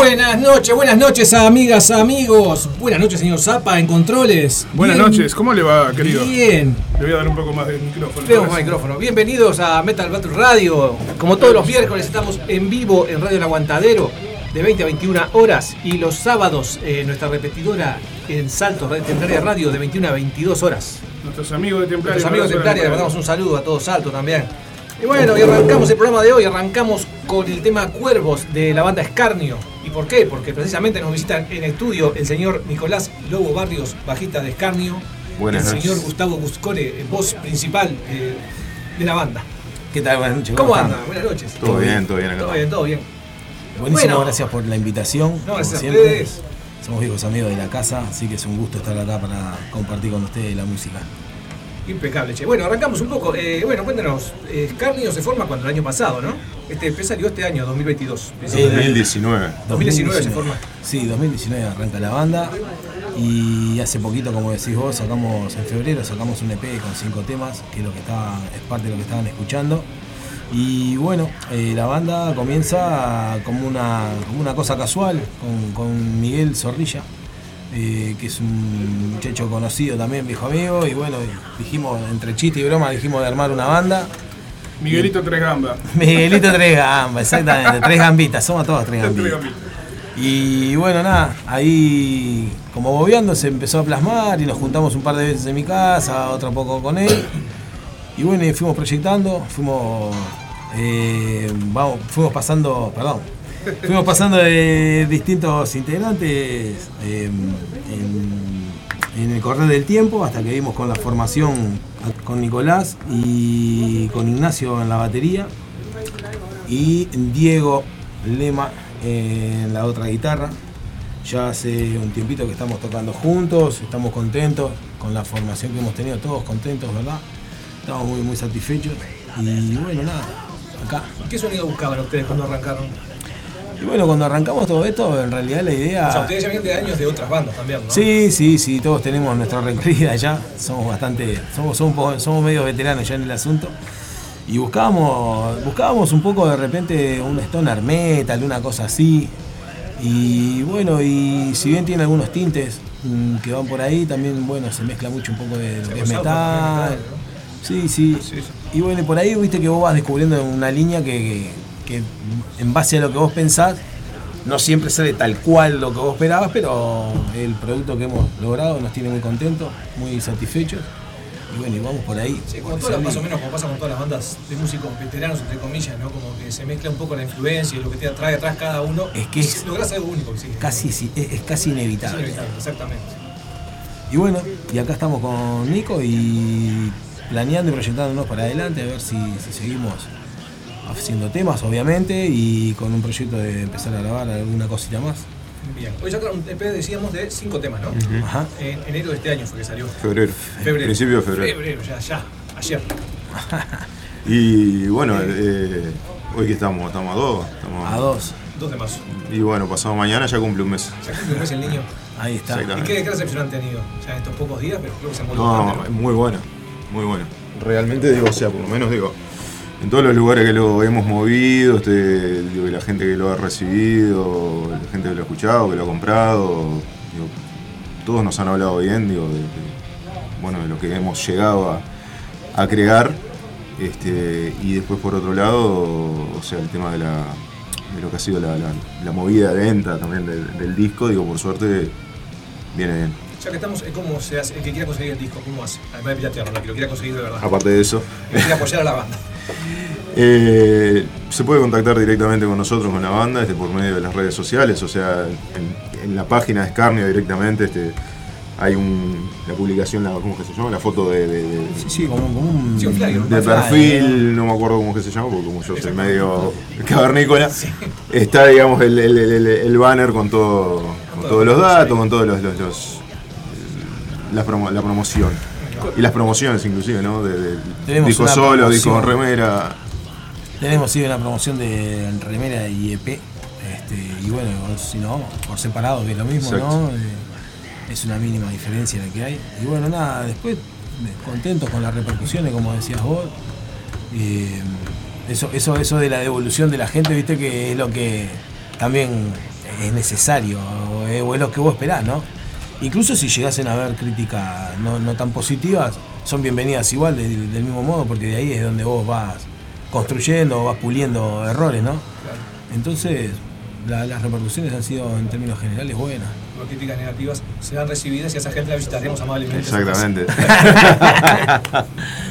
Buenas noches, buenas noches, amigas, amigos. Buenas noches, señor Zapa, en controles. Buenas Bien- noches, ¿cómo le va, querido? Bien. Le voy a dar un poco más de micrófono. Tenemos más micrófono. Bienvenidos a Metal Battle Radio. Como todos los miércoles estamos en vivo en Radio El Aguantadero de 20 a 21 horas y los sábados eh, nuestra repetidora en Salto Radio Templaria Radio de 21 a 22 horas. Nuestros amigos de Templaria. Los amigos de Templaria, le mandamos un saludo a todos Salto también. Y bueno, y arrancamos el programa de hoy, arrancamos con el tema Cuervos de la banda Escarnio. ¿Y por qué? Porque precisamente nos visitan en estudio el señor Nicolás Lobo Barrios, bajista de Escarnio, Buenas el noches. señor Gustavo Buscore, eh, voz principal eh, de la banda. ¿Qué tal? Buenas noches. ¿Cómo anda? Buenas noches. Todo bien, todo bien acá. Todo bien, todo bien. Buenísimo, Bueno. gracias por la invitación. No, gracias como a siempre. ustedes. Somos viejos amigos de la casa, así que es un gusto estar acá para compartir con ustedes la música. Impecable, che. Bueno, arrancamos un poco. Eh, bueno, cuéntanos, eh, Escarnio se forma cuando el año pasado, ¿no? Este EP salió este año, 2022. Sí, 2019. 2019 se forma. Sí, 2019 arranca la banda y hace poquito, como decís vos, sacamos en febrero sacamos un EP con cinco temas, que es lo que estaba, es parte de lo que estaban escuchando. Y bueno, eh, la banda comienza como una, como una cosa casual con, con Miguel Zorrilla, eh, que es un muchacho conocido también, viejo amigo, y bueno, dijimos, entre chiste y broma, dijimos de armar una banda. Miguelito Tres Gamba. Miguelito tres gambas, exactamente, tres gambitas, somos todos tres. Gambitas. Y bueno, nada, ahí como bobeando se empezó a plasmar y nos juntamos un par de veces en mi casa, otro poco con él. Y bueno, y fuimos proyectando, fuimos, eh, vamos, fuimos pasando, perdón, fuimos pasando de distintos integrantes eh, en, en el correr del tiempo hasta que vimos con la formación con Nicolás y con Ignacio en la batería y Diego Lema en la otra guitarra. Ya hace un tiempito que estamos tocando juntos, estamos contentos con la formación que hemos tenido, todos contentos, ¿verdad? Estamos muy, muy satisfechos y bueno, nada, acá. ¿Qué sonido buscaban ustedes cuando arrancaron? Y bueno, cuando arrancamos todo esto, en realidad la idea... O sea, ustedes ya vienen de años de otras bandas también, ¿no? Sí, sí, sí, todos tenemos nuestra recorrida ya, somos bastante, somos, somos, un poco- somos medio veteranos ya en el asunto. Y buscábamos, buscábamos un poco de repente un stoner metal, una cosa así. Y bueno, y si bien tiene algunos tintes mm, que van por ahí, también bueno, se mezcla mucho un poco de lo que es metal. Sí, sí. Y bueno, y por ahí viste que vos vas descubriendo una línea que, que- que en base a lo que vos pensás, no siempre sale tal cual lo que vos esperabas, pero el producto que hemos logrado nos tiene muy contentos, muy satisfechos. Y bueno, y vamos por ahí. Sí, como todas, más o menos como pasa con todas las bandas de músicos veteranos, entre comillas, ¿no? Como que se mezcla un poco la influencia y lo que te trae atrás cada uno. Es que es- lográs algo único, sí. Casi, sí, es, es casi Es inevitable. inevitable, exactamente. Y bueno, y acá estamos con Nico y planeando y proyectándonos para adelante, a ver si, si seguimos haciendo temas, obviamente, y con un proyecto de empezar a grabar alguna cosita más. Bien. Hoy sacaron un EP, decíamos, de cinco temas, ¿no? Ajá. En enero de este año fue que salió. Febrero. Febrero. Principio de febrero. Febrero, ya, ya. Ayer. Y bueno, eh, hoy que estamos, estamos a dos. Estamos A dos. Dos de marzo. Y bueno, pasado mañana ya cumple un mes. Ya cumple un mes el niño. Ahí está. ¿Y qué, qué recepción han tenido? Ya en estos pocos días, pero creo que se han vuelto No, bastante, es muy bueno, muy bueno. Realmente digo, o sea, por lo menos digo, en todos los lugares que lo hemos movido, este, la gente que lo ha recibido, la gente que lo ha escuchado, que lo ha comprado, todos nos han hablado bien, digo, de, bueno, de lo que hemos llegado a, a crear. Este, y después por otro lado, o sea, el tema de lo que ha sido la movida de venta también del, del disco, digo, por suerte viene bien. Ya que estamos, eh, ¿cómo se hace? El que quiera conseguir el disco, ¿cómo hace? Además de piratearlo, el que lo quiera conseguir de verdad. Aparte de eso, El que quiera apoyar a la banda. Eh, se puede contactar directamente con nosotros, con la banda, este, por medio de las redes sociales, o sea, en, en la página de Scarnio directamente este, hay un, la publicación, la, ¿cómo que se llama? La foto de, de- de- Sí, sí, como, como un. Sí, un flyer, de perfil, no me acuerdo cómo que se llama, porque como yo soy medio cavernícola, está, digamos, el, el- el- el banner con, todo, con todos los datos, con todos los, los- los- la, promo- la promoción. Y las promociones inclusive, ¿no? De, de disco solo, disco remera. Tenemos sí una promoción de remera y EP. Este, y bueno, si no, por separado, que es lo mismo, Exacto. ¿no? Eh, es una mínima diferencia la que hay. Y bueno, nada, después eh, contentos con las repercusiones, como decías vos. Eh, eso, eso, eso de la devolución de la gente, viste que es lo que también es necesario o es, o es lo que vos esperás, ¿no? Incluso si llegasen a haber críticas no, no tan positivas, son bienvenidas igual de- del mismo modo, porque de ahí es donde vos vas construyendo, vas puliendo errores, ¿no? Entonces, la- las repercusiones han sido en términos generales buenas. Las críticas negativas serán recibidas y a esa gente la visitaremos amablemente. Exactamente.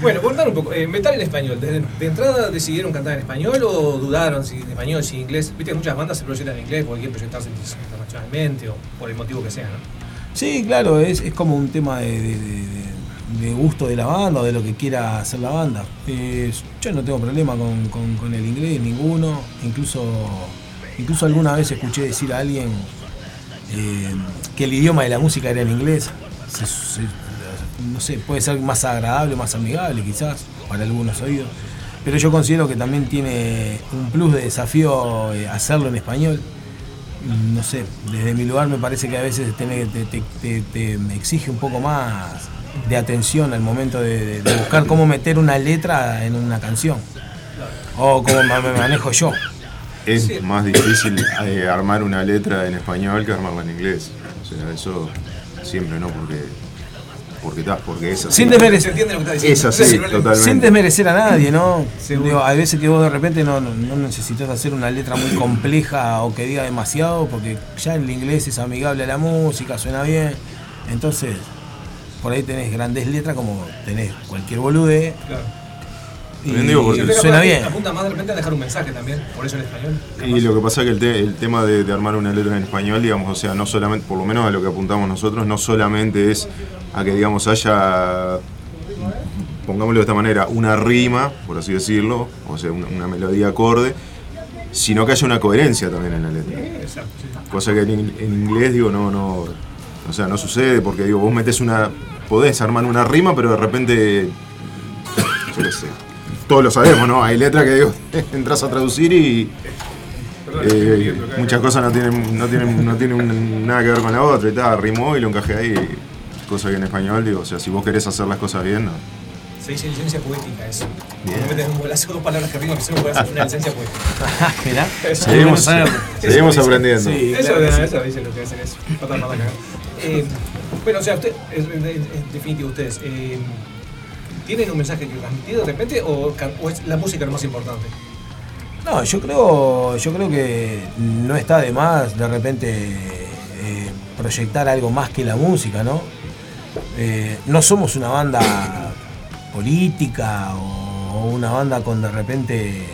Bueno, contar un poco. eh, metal en español. ¿De, entrada decidieron cantar en español o dudaron si en español, si en inglés? Viste que muchas bandas se proyectan en inglés porque quieren proyectarse internacionalmente o por el motivo que sea, ¿no? Sí, claro, es, como un tema de, gusto de la banda o de lo que quiera hacer la banda. Yo no tengo problema con, el inglés, ninguno. Incluso, incluso alguna vez escuché decir a alguien eh, que el idioma de la música era en inglés. No sé, puede ser más agradable, más amigable quizás para algunos oídos. Pero yo considero que también tiene un plus de desafío eh, hacerlo en español no sé, desde mi lugar me parece que a veces te, exige un poco más de atención al momento de, buscar cómo meter una letra en una canción. O cómo me manejo yo. Es más difícil eh, armar una letra en español que armarla en inglés. O sea, eso siempre, ¿no? Porque, porque, ta, porque es así. Sin desmerecer, entiende lo que está diciendo. Es así, Sí, totalmente. sin desmerecer a nadie, ¿no? Digo, hay veces que vos de repente no, no- no necesitas hacer una letra muy compleja o que diga demasiado, porque ya el inglés es amigable a la música, suena bien. Entonces, por ahí tenés grandes letras como tenés cualquier bolude Claro. Y También digo porque- Sí, usted suena bien. Apunta más de repente a dejar un mensaje también, por eso en español. Y lo que pasa es que el, te- el tema de, de armar una letra en español, digamos, o sea, no solamente, por lo menos a lo que apuntamos nosotros, no solamente es a que, digamos, haya, pongámoslo de esta manera, una rima, por así decirlo, o sea, una, una melodía acorde, sino que haya una coherencia también en la letra. Exacto, sí. Cosa que en inglés, digo, no, no, o sea, no sucede, porque, digo, vos metes una, podés armar una rima, pero de repente, yo qué sé, todos lo sabemos, ¿no? Hay letras que, digo, entras a traducir y... Eh, muchas cosas no tienen, no tienen, no tienen un- nada que ver con la otra y tal, rimó y lo encajé ahí, cosa que en español digo, o sea, si vos querés hacer las cosas bien, no. Se dice licencia poética eso. Bien. No metes un golazo, dos palabras que riman, que se puede hacer una licencia poética. Mirá. Eso. Seguimos, saberlo. seguimos aprendiendo. Sí. Eso, claro eso dice lo que hacen es patar para cagar. Eh, bueno, o sea, usted, en, en- en definitivo, ustedes, eh, ¿tienen un mensaje que transmitir de repente o, es la música lo más importante? No, yo creo, yo creo que no está de más de repente eh, proyectar algo más que la música, ¿no? Eh, no somos una banda política o una banda con de repente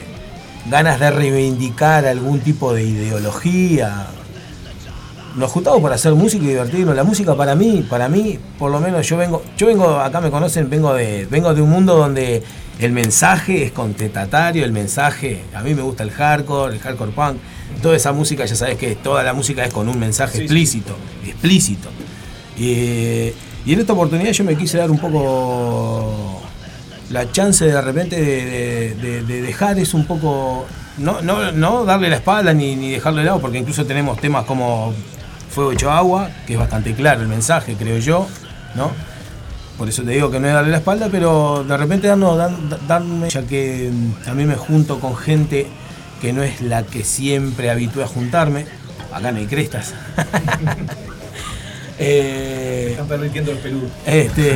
ganas de reivindicar algún tipo de ideología. Nos juntamos para hacer música y divertirnos. La música para mí, para mí, por lo menos yo vengo, yo vengo, acá me conocen, vengo de, vengo de un mundo donde el mensaje es contestatario, el mensaje, a mí me gusta el hardcore, el hardcore punk, toda esa música, ya sabes que toda la música es con un mensaje Sí, sí. explícito, explícito. Y, y en esta oportunidad yo me quise dar un poco la chance de repente de, de- de- de dejar eso un poco, no, no, no darle la espalda ni, ni dejarlo de lado, porque incluso tenemos temas como Fuego hecho agua, que es bastante claro el mensaje, creo yo, ¿no? Por eso te digo que no es darle la espalda, pero de repente darnos, dan- da- darme, ya que también me junto con gente que no es la que siempre habitué a juntarme, acá no hay crestas. Eh, Están permitiendo el peludo. este,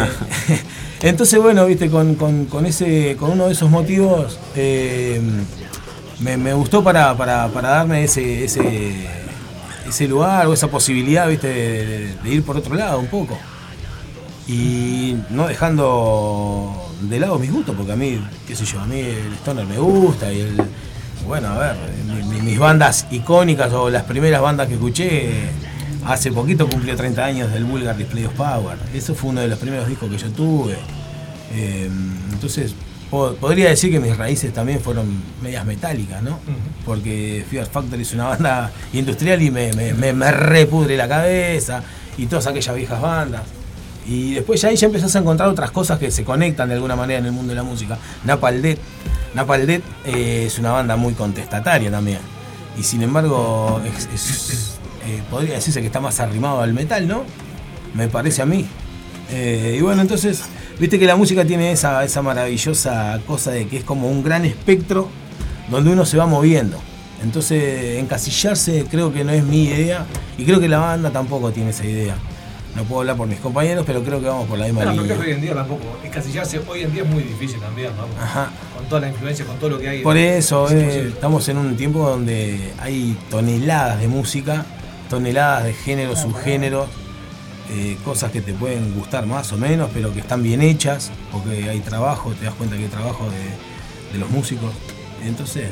entonces, bueno, viste, con, con- con ese, con uno de esos motivos, eh, me, me gustó para, para- para darme ese, ese, ese lugar o esa posibilidad, viste, de, ir por otro lado un poco. Y no dejando de lado mis gustos, porque a mí, qué sé yo, a mí el stoner me gusta y el. Bueno, a ver, mi- mi- mis bandas icónicas o las primeras bandas que escuché, hace poquito cumplió 30 años del Vulgar Display of Power. Eso fue uno de los primeros discos que yo tuve. Eh, entonces, podría decir que mis raíces también fueron medias metálicas, ¿no? Porque Fear Factory es una banda industrial y me, me, me- me repudre la cabeza y todas aquellas viejas bandas. Y después ya ahí ya empezás a encontrar otras cosas que se conectan de alguna manera en el mundo de la música. Napalm Death eh, es una banda muy contestataria también. Y sin embargo, es- es- eh, podría decirse que está más arrimado al metal, ¿no? Me parece a mí. Eh, y bueno, entonces, viste que la música tiene esa, esa maravillosa cosa de que es como un gran espectro donde uno se va moviendo. Entonces, encasillarse creo que no es mi idea y creo que la banda tampoco tiene esa idea. No puedo hablar por mis compañeros, pero creo que vamos por la misma porque línea. hoy en día tampoco, encasillarse hoy en día es muy difícil también, vamos. Ajá. Con toda la influencia, con todo lo que hay. Por eso, es eh, estamos en un tiempo donde hay toneladas de música, toneladas de géneros, subgéneros, eh, cosas que te pueden gustar más o menos, pero que están bien hechas, porque hay trabajo, te das cuenta que hay trabajo de, de los músicos. Entonces,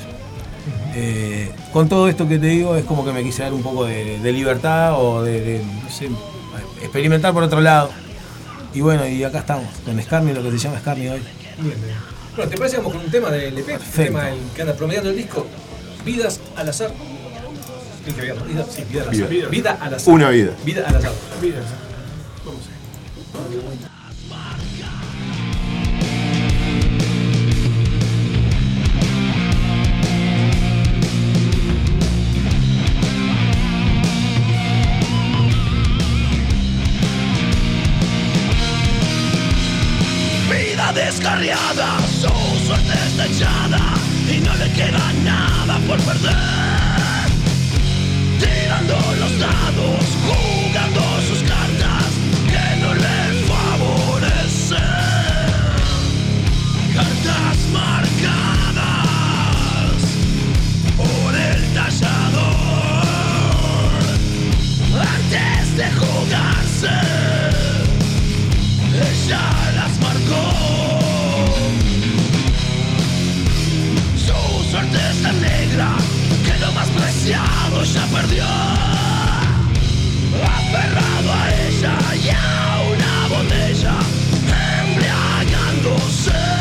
eh, con todo esto que te digo, es como que me quise dar un poco de, de libertad o de, de, no sé, experimentar por otro lado. Y bueno, y acá estamos, con Scarni, lo que se llama Scarni hoy. Bien, bien. Bueno, ¿te parece que vamos con un tema del EP? Un tema el que anda promediando el disco. Vidas al azar. Sí, que vida, vida, sí, vida al azar. Vida. Vida al azar. Una vida. Vida al azar. Vida descarriada, su suerte está echada y no le queda nada por perder. Los dados, jugando sus cartas que no le favorecen. Cartas marcadas por el tallador antes de jugarse ella las marcó. Su suerte que preciado ya perdió. Aferrado a ella y a una botella, embriagándose.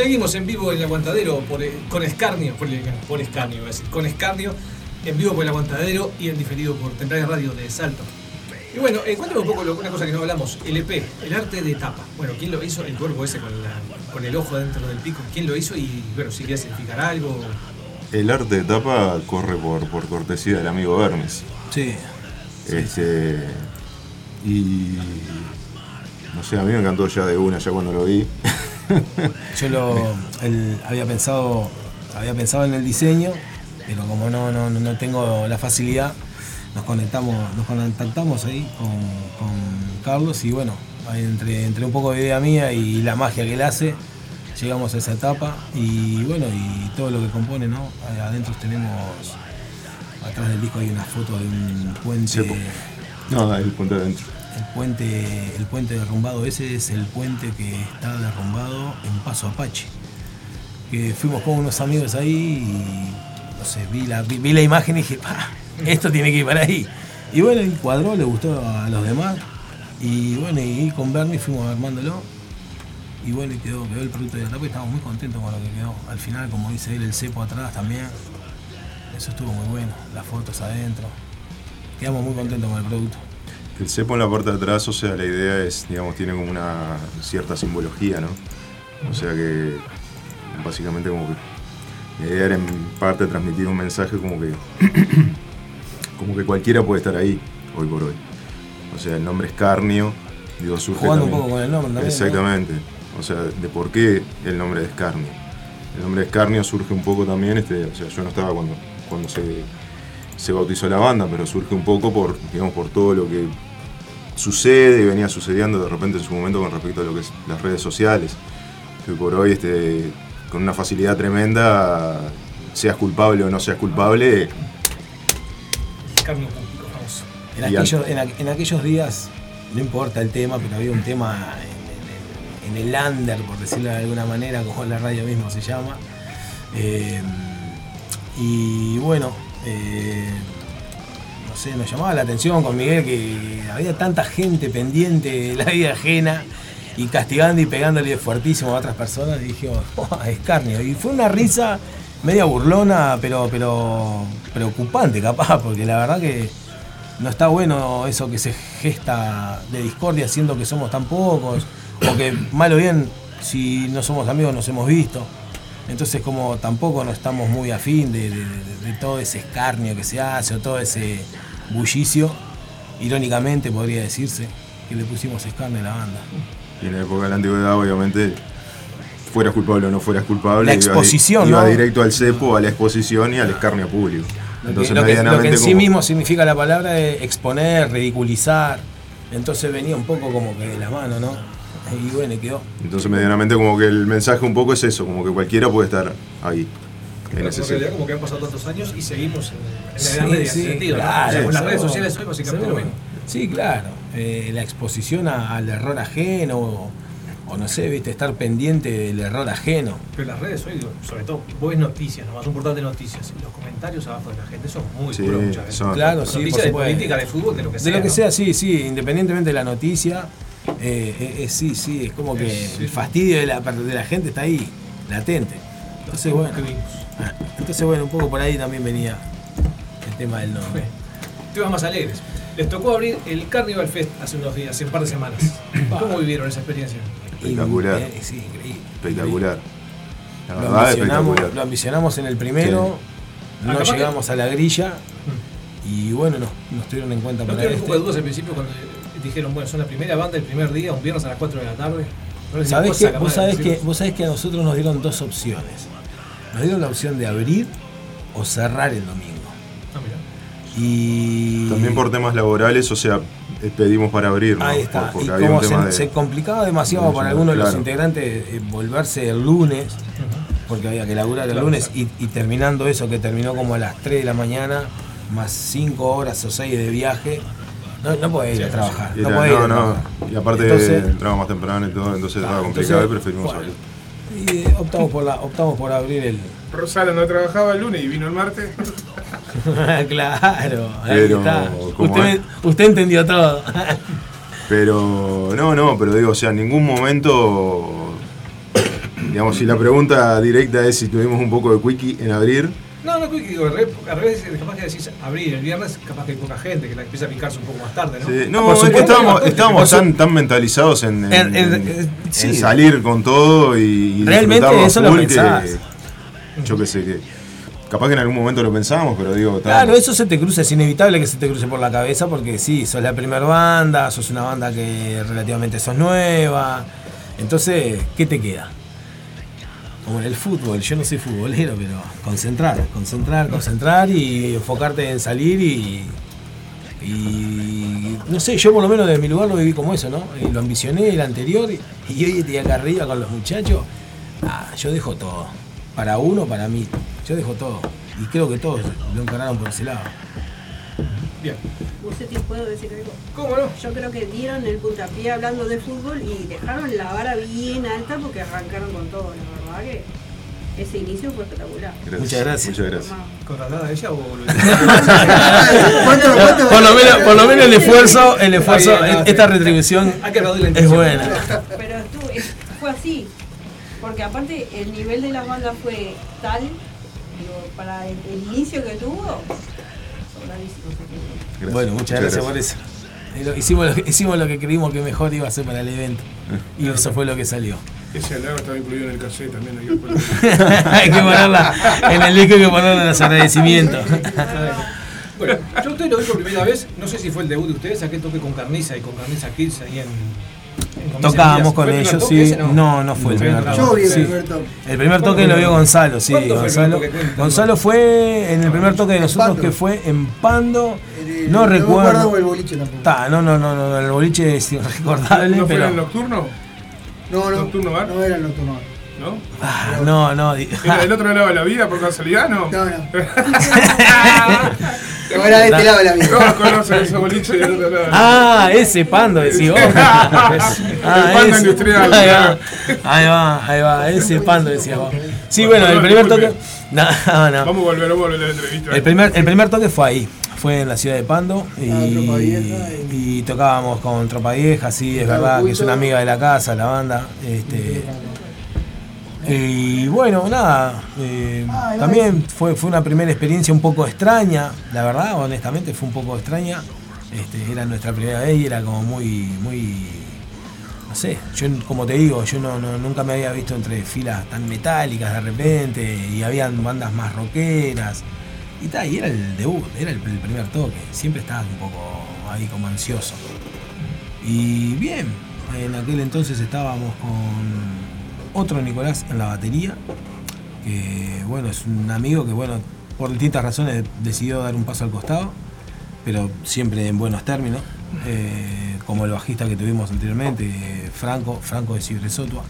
Seguimos en vivo en el aguantadero por, eh, con escarnio, por, por escarnio, decir, con escarnio, en vivo por el aguantadero y en diferido por Temprana Radio de Salto. Y bueno, eh, cuéntame un poco lo- una cosa que no hablamos, el EP, el arte de tapa. Bueno, ¿quién lo hizo? El cuerpo ese con, la- con el ojo dentro del pico. ¿Quién lo hizo? Y bueno, si quiere significar algo. El arte de tapa corre por, por cortesía del amigo Hermes. Sí. Este, Y no sé, a mí me encantó ya de una, ya cuando lo vi. Yo lo había pensado había pensado en el diseño, pero como no, no, no tengo la facilidad, nos conectamos, nos contactamos ahí con, Carlos y bueno, entre, entre un poco de idea mía y la magia que él hace, llegamos a esa etapa y bueno, y todo lo que compone, ¿no? Adentro tenemos, atrás del disco hay una foto de un puente. Cepo. No, el punto de adentro. El puente, el puente derrumbado ese es el puente que está derrumbado en Paso Apache. Que fuimos con unos amigos ahí y no sé, vi la, vi, la imagen y dije, "Pa, esto tiene que ir para ahí. Y bueno, y cuadró, le gustó a los demás. Y bueno, y con Bernie fuimos armándolo. Y bueno, y quedó, quedó el producto de la tapa y estábamos muy contentos con lo que quedó. Al final, como dice él, el cepo atrás también. Eso estuvo muy bueno, las fotos adentro. Quedamos muy contentos con el producto. El cepo en la parte de atrás, o sea, la idea es, digamos, tiene como una cierta simbología, ¿no? O sea que básicamente como que la idea era en parte transmitir un mensaje como que como que cualquiera puede estar ahí hoy por hoy. O sea, el nombre Escarnio, digo, surge Jugando un poco con el nombre también. ¿no? Exactamente. O sea, de por qué el nombre de Escarnio. El nombre de Escarnio surge un poco también, este, o sea, yo no estaba cuando, cuando se, se bautizó la banda, pero surge un poco por, digamos, por todo lo que sucede y venía sucediendo de repente en su momento con respecto a lo que es las redes sociales. Que por hoy, este, con una facilidad tremenda, seas culpable o no seas culpable. En en, aqu- en aquellos días, no importa el tema, pero había un tema en, en- en el under, por decirlo de alguna manera, como la radio mismo se llama. Eh, y bueno, eh, no sé, nos llamaba la atención con Miguel que había tanta gente pendiente de la vida ajena y castigando y pegándole fuertísimo a otras personas. Y dije, oh, escarnio. Y fue una risa media burlona, pero, pero preocupante capaz, porque la verdad que no está bueno eso que se gesta de discordia siendo que somos tan pocos, o que mal o bien, si no somos amigos nos hemos visto. Entonces como tampoco no estamos muy afín de, de- de- de todo ese escarnio que se hace o todo ese bullicio, irónicamente podría decirse que le pusimos escarnio a la banda. y en la época de la antigüedad, obviamente, fueras culpable o no fueras culpable, La exposición, iba ¿no? directo al cepo, a la exposición y al escarnio público. Lo que, Entonces, lo que- lo que en sí como- mismo significa la palabra es exponer, ridiculizar. Entonces venía un poco como que de la mano, ¿no? Y bueno, y quedó. Entonces, medianamente, como que el mensaje un poco es eso, como que cualquiera puede estar ahí. En ese en realidad como que han pasado tantos años y seguimos en, la edad media, sí, en ese sentido. ¿no? claro, O sea, con las redes sociales hoy básicamente lo mismo. Sí, claro. Eh, la exposición a- al error ajeno, o, o no sé, viste, estar pendiente del error ajeno. Pero las redes hoy, sobre todo, vos ves noticias, lo más importante noticias, y los comentarios abajo de la gente son muy Sí, duros muchas veces. son- Claro, sí, por noticias de política, de fútbol, de lo que sea. De lo que ¿no? sea, sí, sí, independientemente de la noticia, eh, eh, eh, sí, sí, es como que Sí. el fastidio de la, de la gente está ahí, latente. Entonces, bueno, ah, entonces, bueno, un poco por ahí también venía el tema del nombre. Temas más alegres. Les tocó abrir el Carnival Fest hace unos días, hace un par de semanas. ¿Cómo vivieron esa experiencia? Espectacular. Eh, sí, increíble. Espectacular. La Lo ambicionamos, espectacular. lo ambicionamos en el primero, no que- llegamos a la grilla y bueno, nos, nos tuvieron en cuenta ¿No para tuvieron un poco de este. dudas al principio cuando dijeron, bueno, son la primera banda el primer día, un viernes a las 4 de la tarde? ¿No les dio ¿Sabés cosa que, vos, sabés que, vos sabés que a nosotros nos dieron dos opciones. Nos dieron la opción de abrir o cerrar el domingo. Ah. Y También por temas laborales, o sea, pedimos para abrir, ¿no? Ahí está. Por- Porque y había como un se, tema de. se complicaba demasiado de- para algunos de los integrantes eh, volverse el lunes, porque había que laburar el Claro, lunes, y, y terminando eso, que terminó como a las 3 de la mañana, más 5 horas o 6 de viaje, no, no podés ir a trabajar. Era- no, podés ir a no, no. trabajar. Y aparte Entonces- entraba más temprano y todo, entonces estaba complicado entonces, y preferimos bueno, abrir. Y eh, optamos por, la, optamos por abrir el... Rosalo no trabajaba el lunes y vino el martes. claro, ahí Pero, está. Usted, usted entendió todo. Pero no, no, pero digo, o sea, en ningún momento, digamos, si la pregunta directa es si tuvimos un poco de quickie en abrir, No, no, que digo, al revés, capaz que decís abrir el viernes, capaz que hay poca gente que la empieza a picarse un poco más tarde, ¿no? sí, por no, es que supuesto, estábamos, por estábamos tan, tan mentalizados en, en- En- en- en- eh, en sí. salir con todo y, y Realmente eso lo pensás. que yo qué sé que Capaz que en algún momento lo pensamos, pero digo, ta, Claro, eso se te cruza, es inevitable que se te cruce por la cabeza porque sí, sos la primera banda, sos una banda que relativamente sos nueva. Entonces, ¿qué te queda? Como en el fútbol, yo no soy futbolero, pero concentrar, concentrar, concentrar y enfocarte en salir y, no sé, yo por lo menos de mi lugar lo viví como eso, ¿no? Lo ambicioné el anterior y, hoy estoy acá arriba con los muchachos. Ah, yo dejo todo. Para uno, para mí. Yo dejo todo. Y creo que todos lo encararon por ese lado. Bien. Bucetti, ¿puedo decir algo? ¿Cómo no? Yo creo que dieron el puntapié hablando de fútbol y dejaron la vara bien alta porque arrancaron con todo. La verdad que ese inicio fue espectacular. gracias, Muchas gracias. Muchas gracias. ¿Contratada ella o ¿Cuánto, cuánto? Por lo menos, por lo menos el esfuerzo, el esfuerzo, Está bien, no, esta sí. retribución es buena. Pero estuvo- es- fue así. Porque aparte el nivel de las bandas fue tal, digo, para el, el inicio que tuvo, sobradísimo. Gracias. Bueno, muchas gracias por eso. Lo- Hicimos lo, que, hicimos lo que creímos que mejor iba a ser para el evento. Y eso fue lo que salió. Ese halago estaba incluido en el cassette también. Hay que hay que ponerla en el disco, hay que ponerla en los agradecimientos. Bueno, yo a ustedes lo vi por primera vez, no sé si fue el debut de ustedes, aquel toque con Carniza y con Carniza Kids ahí en. Tocábamos con ¿Fue el ellos, sí. ese, No, no fue el primer toque. Yo vi el Sí. primer toque. El primer toque lo vio Gonzalo, sí. ¿Cuándo fue Gonzalo. Gonzalo fue en el primer toque de nosotros que fue en Pando. El- No recuerdo. el boliche tampoco. Ta, no, no, no, no, el boliche es irrecordable, ¿No fue pero. el nocturno? No, no. ¿Nocturno bar? No era el nocturno bar. ¿No? Ah, no, no. di- ¿Era del otro lado de la vida por casualidad? No. No, no. No era de este lado de la vida. Todos conocen ese boliche del otro lado. Ah, ese pando, decís vos. Ah, El pando ese. industrial, Ahí va, ahí va, ahí va, ese pando decías vos. Sí, bueno, el primer toque. No, no. Vamos a volver, vamos a volver a la entrevista. El primer, el primer toque fue ahí, fue en la ciudad de Pando y, Ah, Tropa Vieja y tocábamos con Tropa Vieja, sí, es verdad que es una amiga de la casa, la banda. Este, y bueno, nada, eh, Ah, también fue, fue una primera experiencia un poco extraña, la verdad, honestamente fue un poco extraña. Este, era nuestra primera vez y era como muy, muy, no sé, yo como te digo, yo no, no- nunca me había visto entre filas tan metálicas de repente y habían bandas más rockeras y tal, y era el debut, era el, el primer toque, siempre estabas un poco ahí como ansioso. Y bien, en aquel entonces estábamos con otro Nicolás en la batería, que bueno, es un amigo que bueno, por distintas razones decidió dar un paso al costado, pero siempre en buenos términos, eh, como el bajista que tuvimos anteriormente, eh, Franco, Franco de Cibresotua,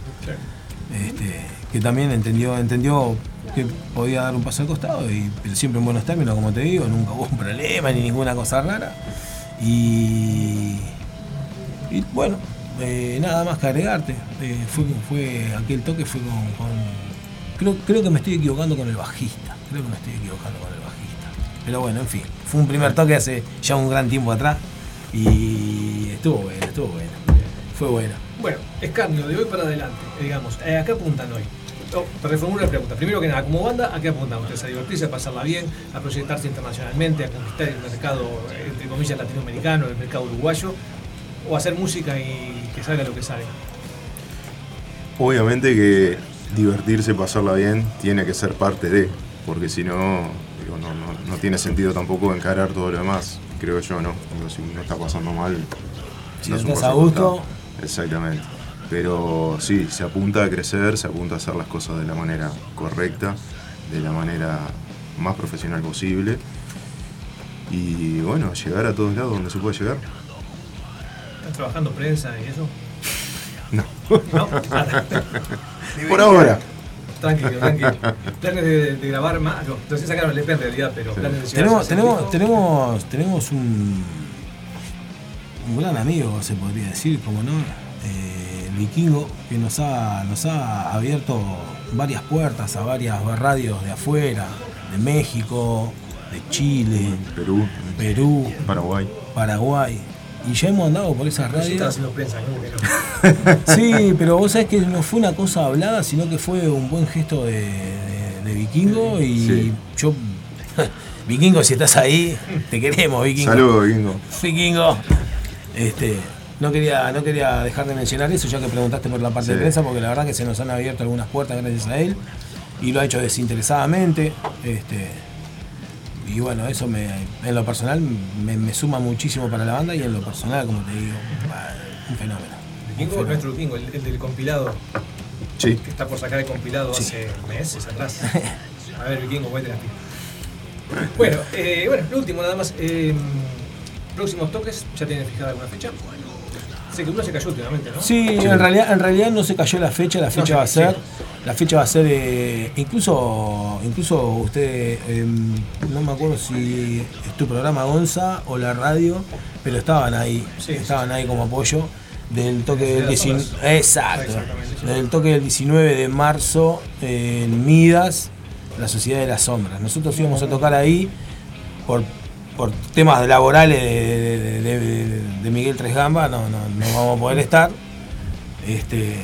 este, que también entendió, entendió que podía dar un paso al costado, y, pero siempre en buenos términos, como te digo, nunca hubo un problema ni ninguna cosa rara. Y, y bueno, eh, nada más que agregarte. Eh, fue, fue aquel toque fue con, creo, creo que me estoy equivocando con el bajista. Creo que me estoy equivocando con el bajista. Pero bueno, en fin, fue un primer toque hace ya un gran tiempo atrás y estuvo bueno, estuvo bueno. Fue bueno. Bueno, escarnio de hoy para adelante, digamos. Eh, ¿A qué apuntan hoy? Oh, te la pregunta. Primero que nada, como banda, ¿a qué apuntan ustedes? ¿A divertirse, a pasarla bien, a proyectarse internacionalmente, a conquistar el mercado, entre comillas, latinoamericano, el mercado uruguayo? ¿O hacer música y que salga lo que salga? Obviamente que divertirse, pasarla bien, tiene que ser parte de, porque si no, digo, no, no, no tiene sentido tampoco encarar todo lo demás, creo yo, ¿no? Digo, si uno está pasando mal, Si das un estás a gusto. Exactamente. Pero sí, se apunta a crecer, se apunta a hacer las cosas de la manera correcta, de la manera más profesional posible. Y bueno, llegar a todos lados donde se puede llegar. ¿Están trabajando prensa y eso? No. ¿No? Por ahora. Tranquilo, tranquilo. Planes de, de grabar más. No, entonces sacaron el EP en realidad, pero planes de tenemos, tenemos, tenemos, tenemos un, un gran amigo, se podría decir, como no, Eh, el vikingo, que nos ha, nos ha abierto varias puertas a varias radios de afuera, de México, de Chile, Perú, Perú, Paraguay. Paraguay. Y ya hemos andado por esas radios. Sí, pero vos sabés que no fue una cosa hablada, sino que fue un buen gesto de, de- de vikingo y Sí. yo... Vikingo, si estás ahí, te queremos, Vikingo. Saludos, Bingo. Vikingo. Este, no quería, no quería dejar de mencionar eso, ya que preguntaste por la parte de prensa, porque la verdad que se nos han abierto algunas puertas gracias a él. y lo ha hecho desinteresadamente. Este, y bueno, eso me, en lo personal me, me suma muchísimo para la banda y en lo personal, como te digo, un fenómeno. Vikingo, nuestro Vikingo, el, el del compilado, Sí. que está por sacar el compilado hace meses atrás. A ver, Vikingo, cuente las pilas. Bueno, eh, bueno, lo último nada más. eh, próximos toques, ¿ya tienen fijada alguna fecha? Sé que uno se cayó últimamente, ¿no? Sí, en realidad, en realidad no se cayó la fecha, la fecha No, va a ser, sí. la fecha va a ser, eh, incluso, incluso usted, eh, no me acuerdo si es tu programa Gonza o la radio, pero estaban ahí, Sí, estaban ahí como apoyo del toque de del las 19, sombras. exacto, del toque del 19 de marzo en Midas, la Sociedad de las Sombras. Nosotros íbamos a tocar ahí por por temas laborales de, de- de- de- de Miguel Tres Gamba no, no, no vamos a poder estar. Este,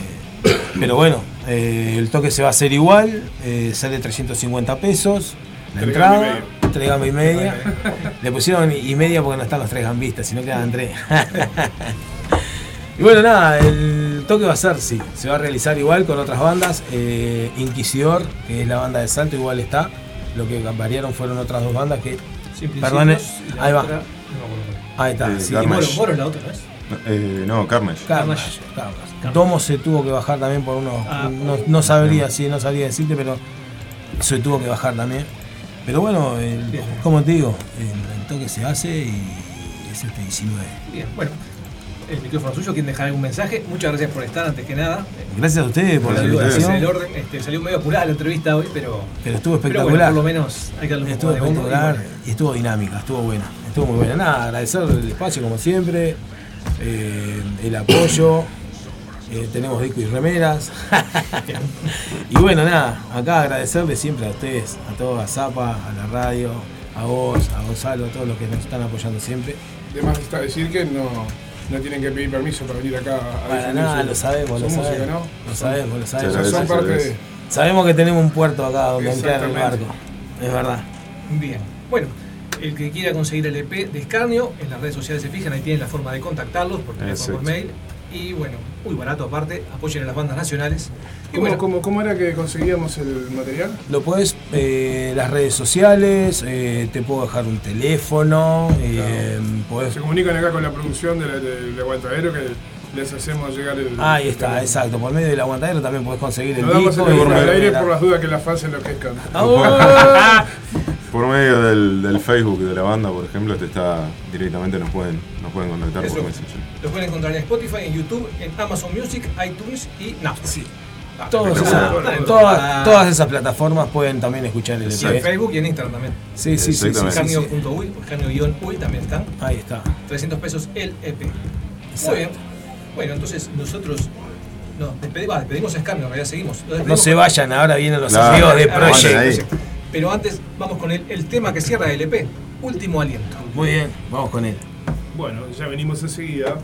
pero bueno, eh, el toque se va a hacer igual, eh, sale 350 pesos. La Tres y entrada, tres gambas y media. Le pusieron y media porque no están los tres gambistas, sino quedan tres. y bueno, nada, el toque va a ser, sí, se va a realizar igual con otras bandas. Eh, Inquisidor, que es la banda de Salto, igual está. Lo que variaron fueron otras dos bandas que Principios, y la ahí va. otra, no. Ahí está, Eh, sí. Moro, Moro es la otra, ¿no es? Eh, no, Carnage. Carnage, Carnage. Carnage. Domo se tuvo que bajar también por unos. Ah, no, no sabría, sí, no sabría decirte, pero se tuvo que bajar también. Pero bueno, el- como te digo, el, el toque se hace y es este 19. Bien, bueno. El micrófono suyo, ¿quieren dejar algún mensaje? Muchas gracias por estar antes que nada. Gracias a ustedes por la. En el invitación. orden, este, salió medio apurada la entrevista hoy, pero, Pero estuvo pero bueno, espectacular. por lo menos hay que darle un Estuvo poco de bombo y espectacular bueno. y estuvo dinámica, estuvo buena, estuvo muy buena. Nada, agradecer el espacio como siempre, eh, el apoyo, eh, tenemos discos y remeras. y bueno, nada, acá agradecerle siempre a ustedes, a todos, a Zapa, a la radio, a vos, a Gonzalo, a todos los que nos están apoyando siempre. Además está decir que no, no tienen que pedir permiso para venir acá a Para nada, su- lo sabemos, lo música, sabemos, ¿no? lo sabemos, lo Son- sabemos. Son parte de... Sabemos que tenemos un puerto acá donde anclar el barco, es verdad. Bien. Bueno, el que quiera conseguir el EP de Escarnio, en las redes sociales se fijan, ahí tienen la forma de contactarlos, por teléfono, por mail. Y bueno, muy barato aparte, apoyen a las bandas nacionales. Y ¿Cómo, bueno, cómo- cómo era que conseguíamos el material? Lo puedes, eh, las redes sociales, eh, te puedo dejar un teléfono, eh, podés- Se comunican acá con la producción de la- del aguantadero que les hacemos llegar el... Ahí está, el- exacto. Por medio del aguantadero también podés conseguir el Lo damos disco. el y- teléfono al aire la- por las dudas que las fans enloquezcan. ¡Ah! Por medio del, del Facebook de la banda, por ejemplo, te está directamente nos pueden, nos pueden contactar Eso. por Messenger. Los pueden encontrar en Spotify, en YouTube, en Amazon Music, iTunes y Napster. Sí. Ah, Todas Bueno, todas, esas plataformas pueden también escuchar el Y en EP. Facebook y en Instagram también. Sí, sí, sí, sí, sí, sí. Escarnio.uy, escarnio-uy también están. Ahí está. 300 pesos el EP. Muy bien. Bueno, entonces nosotros nos despedimos, despedimos a en realidad seguimos. No se vayan, ahora vienen los Claro. amigos de Ah, Project. Project. ahí. Pero antes vamos con el, el tema que cierra el EP, Último Aliento. Muy bien, vamos con él. Bueno, ya venimos enseguida.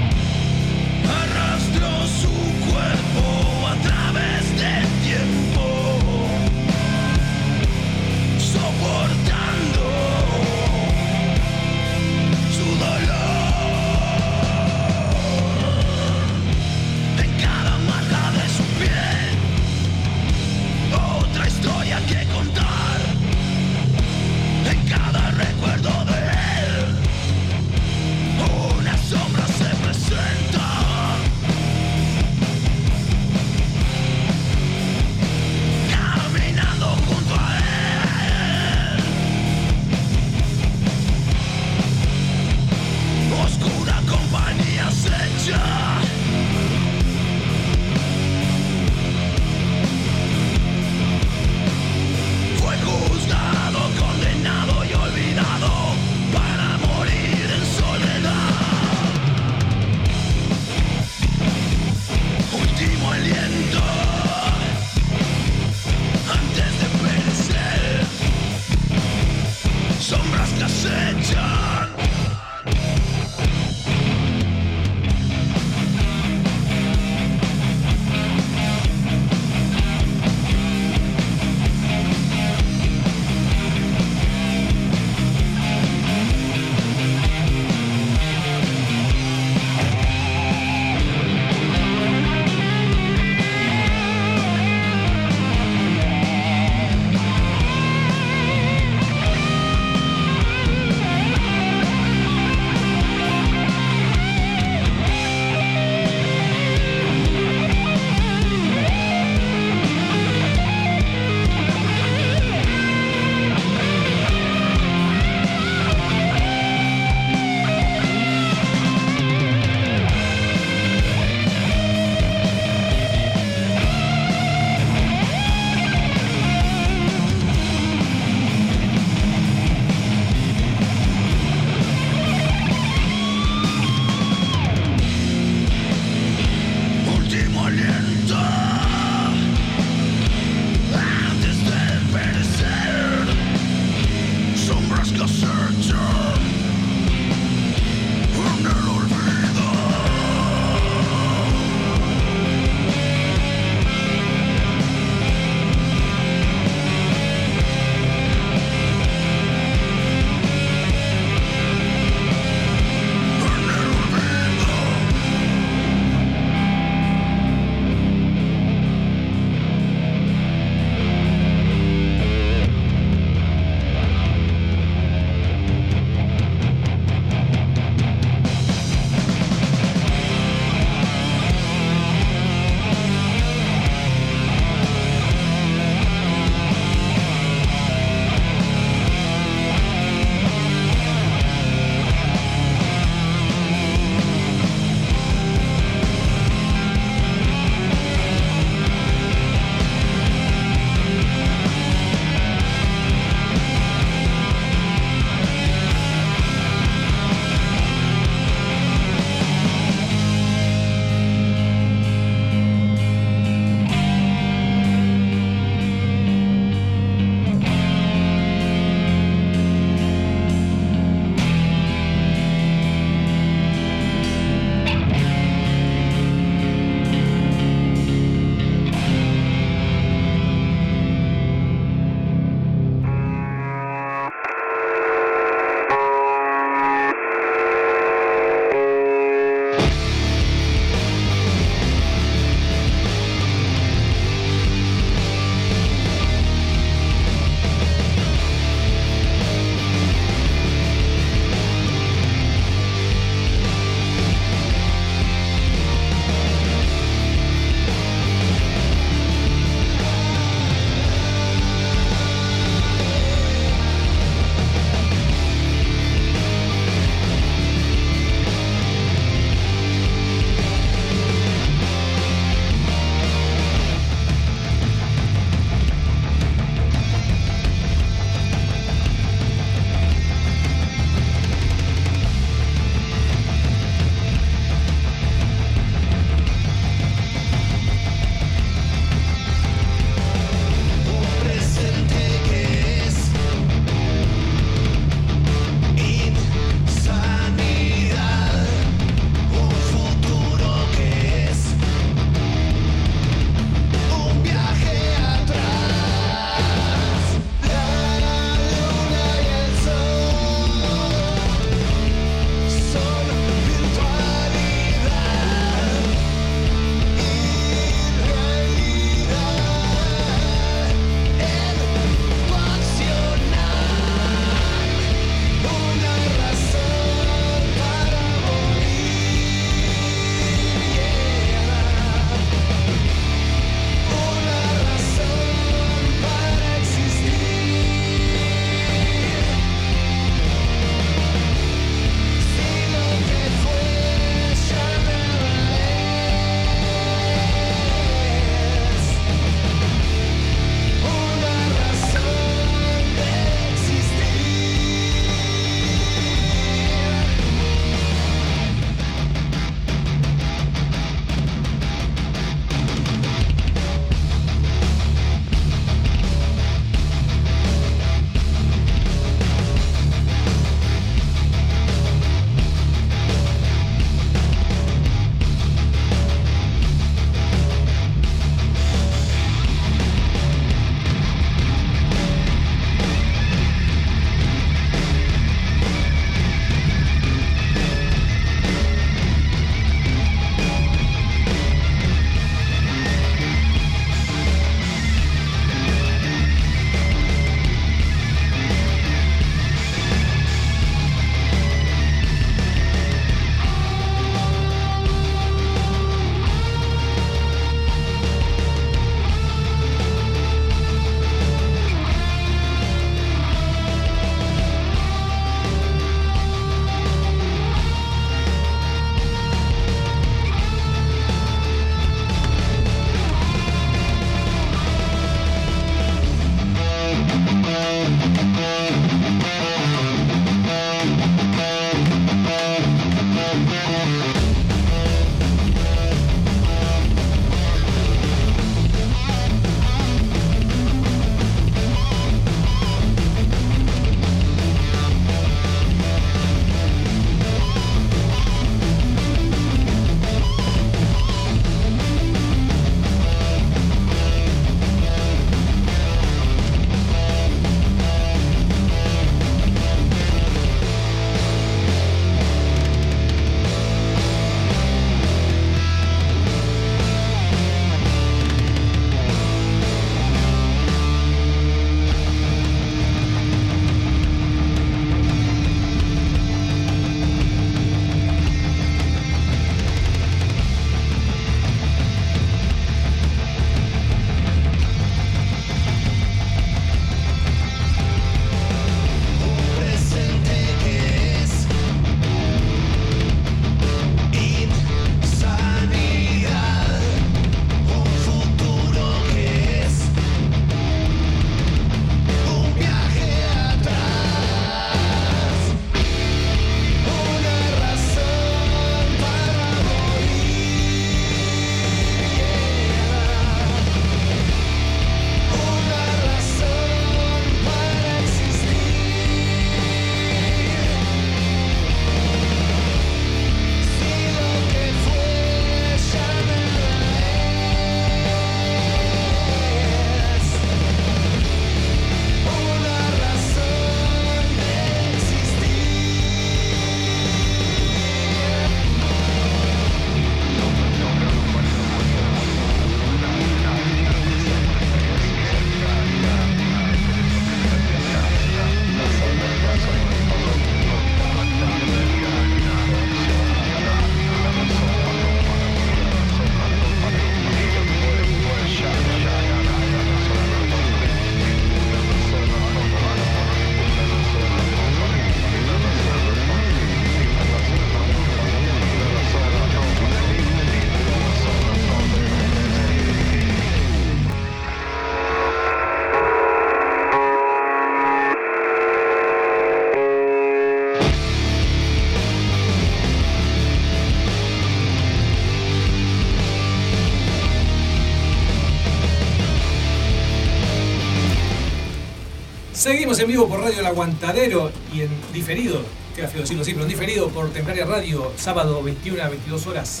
En vivo por Radio El Aguantadero y en diferido, queda feo decirlo así, pero en diferido por Templaria Radio, sábado 21 a 22 horas,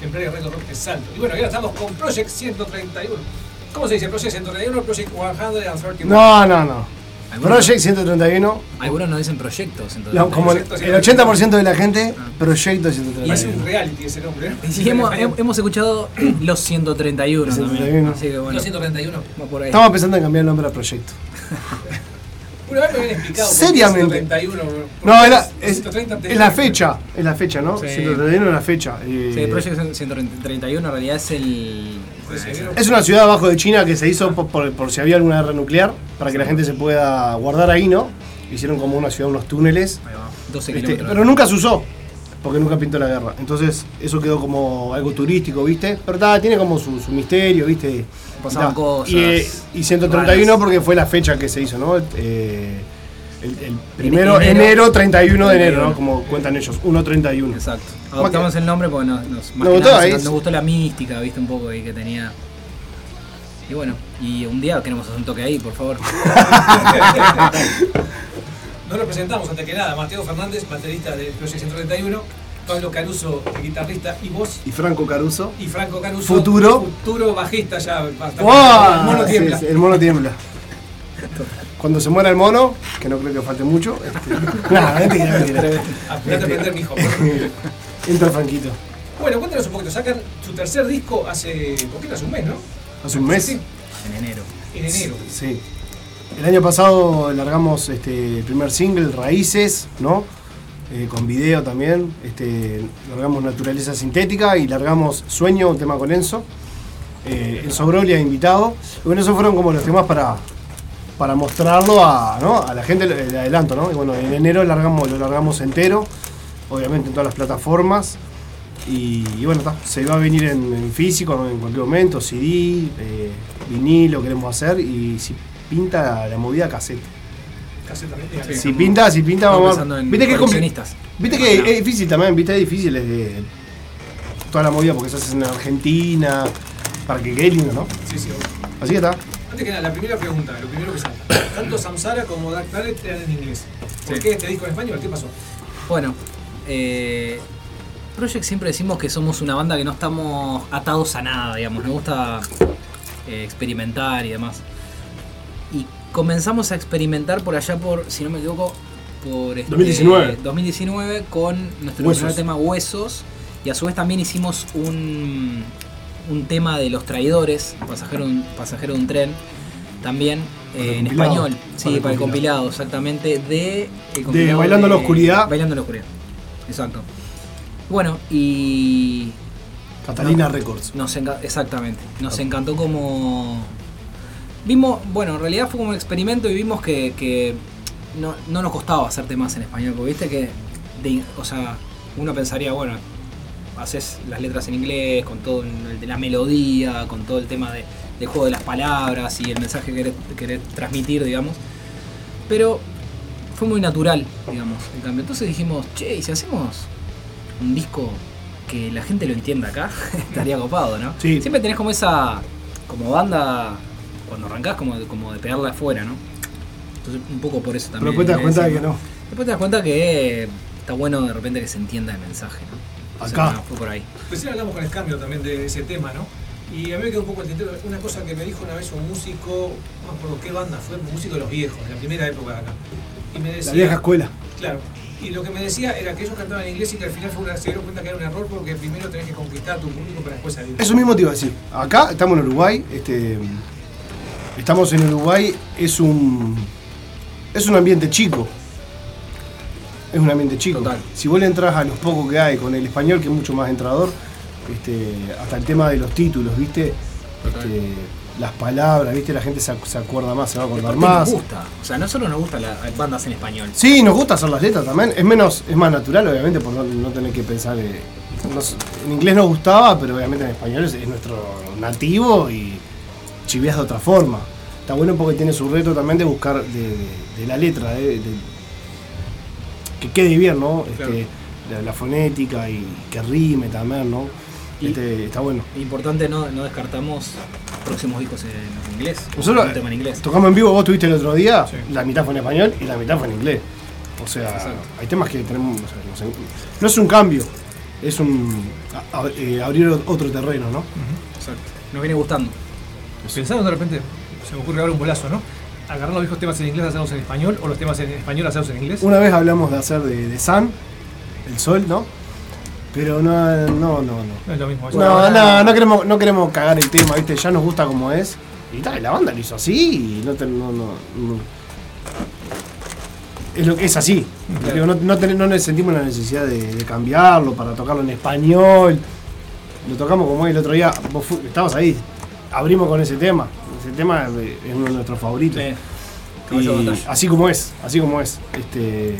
Templaria Radio Rock Salto. Y bueno, ahora estamos con Project 131. ¿Cómo se dice? Project 131 o Project 131? No, no, no. Project 131. Algunos no dicen proyectos. Entonces. No, como el, el 80% de la gente, Proyecto Y es un 131. reality ese nombre. ¿eh? Y hemos, he- hemos escuchado los 131 Los también. 131. Así que bueno, Los 131. va por ahí. Estamos pensando en cambiar el nombre a Proyecto. Una vez me habían explicado. Seriamente. 131. No, era, es, 130 es la fecha, es la fecha, ¿no? Sí. 131 es la fecha. eh, Sí, Project 131 en realidad es el. Es una ciudad abajo de China que se hizo por, por- por si había alguna guerra nuclear, para que la gente se pueda guardar ahí, ¿no? Hicieron como una ciudad, unos túneles. 12 Este, kilómetros. pero nunca se usó, porque nunca pintó la guerra. Entonces, eso quedó como algo turístico, ¿viste? Pero ta, tiene como su, su misterio, ¿viste? Pasaban cosas Y, eh, y 131 raras. porque fue la fecha que se hizo, ¿no? Eh, el, el primero, enero. enero, 31 de enero, 31. ¿no? Como cuentan ellos, 1.31. Exacto. Adoptamos el nombre porque nos, nos, Nos gustó nos gustó la mística, viste, un poco ahí que tenía. Y bueno, y un día queremos hacer un toque ahí, por favor. Nos representamos antes que nada, Mateo Fernández, baterista de Project 131, Pablo Caruso, guitarrista y voz, Y Franco Caruso. y Franco Caruso, Futuro. futuro bajista ya. bastante- ¡Wow! El mono tiembla. sí, el mono tiembla. Cuando se muera el mono, que no creo que falte mucho. Este, nada, mentira, mentira. Aprende a aprender, mijo. Entra Franquito. Bueno, cuéntanos un poquito. Sacan su tercer disco hace poquito, hace un mes, ¿no? Hace un mes. Sí, En enero. en enero. Sí. El año pasado largamos este, el primer single, Raíces, ¿no? Eh, con video también. Este, largamos Naturaleza Sintética y largamos Sueño, un tema con Enzo. Eh, Enzo Brolia invitado. Y bueno, esos fueron como los temas para, para mostrarlo a, ¿no? a la gente el adelanto, ¿no? Y bueno, en enero lo largamos entero, obviamente en todas las plataformas. Y, bueno, se va a venir en, físico en cualquier momento, CD, eh, vinilo queremos hacer y si pinta la movida cassette. ¿no? Sí. Si pinta, si pinta, vamos Viste que es. Viste que es difícil también, viste, es difícil es de toda la movida porque se hace en Argentina, para que quede lindo, ¿no? Sí, sí. obvio. Así que está. Antes que nada, la primera pregunta, lo primero que sale. Tanto Samsara como Dark Planet eran en inglés. ¿Por Sí. qué este disco en español? ¿Qué pasó? Bueno, eh, Project siempre decimos que somos una banda que no estamos atados a nada, digamos. Nos gusta eh, experimentar y demás. Comenzamos a experimentar por allá por, si no me equivoco, por este, 2019. 2019 con nuestro Huesos. primer tema Huesos. Y a su vez también hicimos un, un tema de los traidores, pasajero, de un- pasajero de un tren, también eh, en español. Para Sí, el para el compilado. exactamente, de... el Bailando en la de- Oscuridad. Bailando la oscuridad, exacto. Bueno, y Catalina Records. nos exactamente. Nos encantó como. Vimos, bueno, en realidad fue como un experimento y vimos que, que no, no nos costaba hacer temas en español, porque viste que, de- o sea, uno pensaría, bueno, haces las letras en inglés, con todo el de la melodía, con todo el tema de, del juego de las palabras y el mensaje que querés, querés transmitir, digamos. Pero fue muy natural, digamos, en cambio. Entonces dijimos, che, ¿y si hacemos un disco que la gente lo entienda acá? Estaría copado, ¿no? Sí. Siempre tenés como esa, como banda, cuando arrancás, como, de- como de pegarla afuera, ¿no? Entonces, un poco por eso Pero también. después te das cuenta de que no. Después te das cuenta que está bueno de repente que se entienda el mensaje, ¿no? O sea, Acá. no, fue por ahí. Recién hablamos con Escambio también de ese tema, ¿no? Y a mí me quedó un poco el tintero. Una cosa que me dijo una vez un músico, no me acuerdo qué banda fue, un músico de los viejos, de la primera época de acá. Y me decía, La vieja escuela. Claro. Y lo que me decía era que ellos cantaban en inglés y que al final fue una, se dieron cuenta que era un error porque primero tenés que conquistar a tu público para después salir. Eso mismo te iba a decir. Acá estamos en Uruguay, este, estamos en Uruguay, es un es un ambiente chico. Es un ambiente chico. Total. Si vos le entras a los pocos que hay con el español, que es mucho más entrador, este, hasta el tema de los títulos, ¿viste? Este, las palabras, ¿viste? La gente se, ac- se acuerda más, se va a acordar más. Nos gusta. O sea, no solo nos gustan las bandas en español. Sí, nos gusta hacer las letras también. Es menos, es más natural, obviamente, por no, no tener que pensar. eh, nos- en inglés nos gustaba, pero obviamente en español es, es nuestro nativo y chivías de otra forma. Está bueno porque tiene su reto también de buscar de, de- de la letra, de, de- que quede bien, ¿no? Este, la, la fonética y que rime también, ¿no? Y- Este, está bueno. Importante, no, no descartamos próximos discos en inglés. Nosotros en inglés. tocamos en vivo, vos tuviste el otro día, la mitad fue en español y la mitad fue en inglés. O sea, Exacto. hay temas que tenemos. o sea, no, es un cambio, es un a- a- eh, abrir otro terreno, ¿no? Exacto. Nos viene gustando. Pensaron de repente, se me ocurre ahora un bolazo, ¿no? Agarrar los viejos temas en inglés, hacerlos en español, o los temas en español, hacerlos en inglés. Una vez hablamos de hacer de, de Sun, el sol, ¿no? Pero no, no, no, no. No es lo mismo. No, no, no queremos, no queremos cagar el tema, ¿viste? Ya nos gusta como es. Y tal, la banda lo hizo así y no, te- no, no, no. Es, lo, es así. No, no, ten- no ne- sentimos la necesidad de, de cambiarlo para tocarlo en español. Lo tocamos como el otro día. Vos fu- estabas ahí. Abrimos con ese tema. Ese tema es uno de nuestros favoritos. Y así como es, así como es. Este,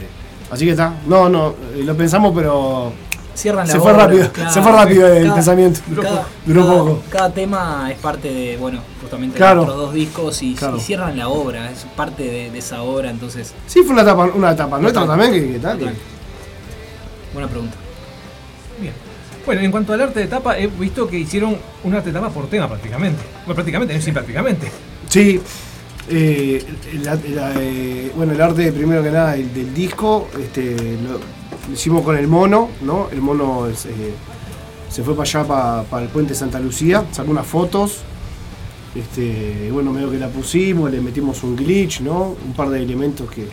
así que está. No, no, eh, lo pensamos, pero Cierran la se fue rápido. claro. Se fue rápido el Cada- pensamiento. Cada, Duró cada- poco. cada tema es parte de, bueno, justamente Claro. de los dos discos y, Claro. y cierran la obra, es parte de, de esa obra, entonces. Sí, fue una etapa, una etapa nuestra también, que, que tal. Buena pregunta. Bueno, en cuanto al arte de tapa, he visto que hicieron un arte de tapa por tema prácticamente. Bueno, prácticamente, no sí, prácticamente. Sí, eh, eh, bueno, el arte primero que nada el, del disco, este, lo, hicimos con el mono, ¿no? El mono eh, se fue para allá, para, el puente Santa Lucía, sacó unas fotos, este, bueno, medio que la pusimos, le metimos un glitch, ¿no? Un par de elementos que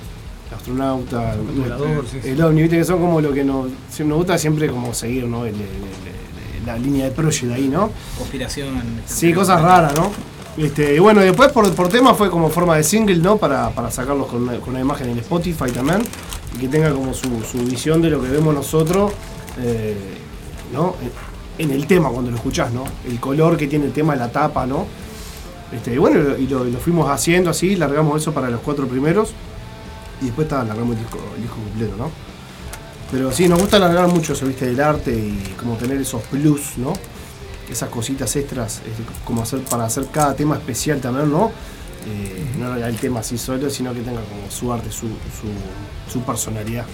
astronauta, El volador, sí, sí. el ovni, viste que son como lo que nos, nos gusta siempre como seguir, ¿no? El- la línea de project ahí, ¿no? Conspiración. Sí, cosas raras, ¿no? Este, y bueno, después por, por tema fue como forma de single, ¿no? Para, para sacarlos con una, con una imagen en Spotify también. Y que tenga como su, su visión de lo que vemos nosotros, eh, ¿no? En, en el tema cuando lo escuchás, ¿no? El color que tiene el tema, la tapa, ¿no? Este, y bueno, y lo, y lo fuimos haciendo así, largamos eso para los cuatro primeros. Y después está, largamos el disco, el disco completo, ¿no? Pero sí, nos gusta alargar mucho eso, viste, del arte y como tener esos plus, ¿no? Esas cositas extras, este, como hacer para hacer cada tema especial también, ¿no? Eh, no el tema así solo, sino que tenga como su arte, su, su, su personalidad.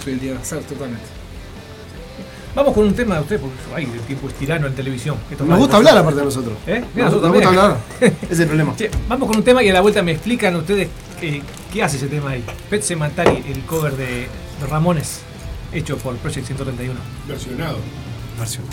Totalmente. Vamos con un tema de usted, porque ay, el tiempo es tirano en televisión. Esto Nos gusta hablar aparte de nosotros. ¿Eh? Nos, nosotros nos gusta hablar. Es el problema. Che, vamos con un tema y a la vuelta me explican ustedes eh, qué hace ese tema ahí. Pet Sematari, el cover de, de Ramones, hecho por Project 131. Versionado. Versión.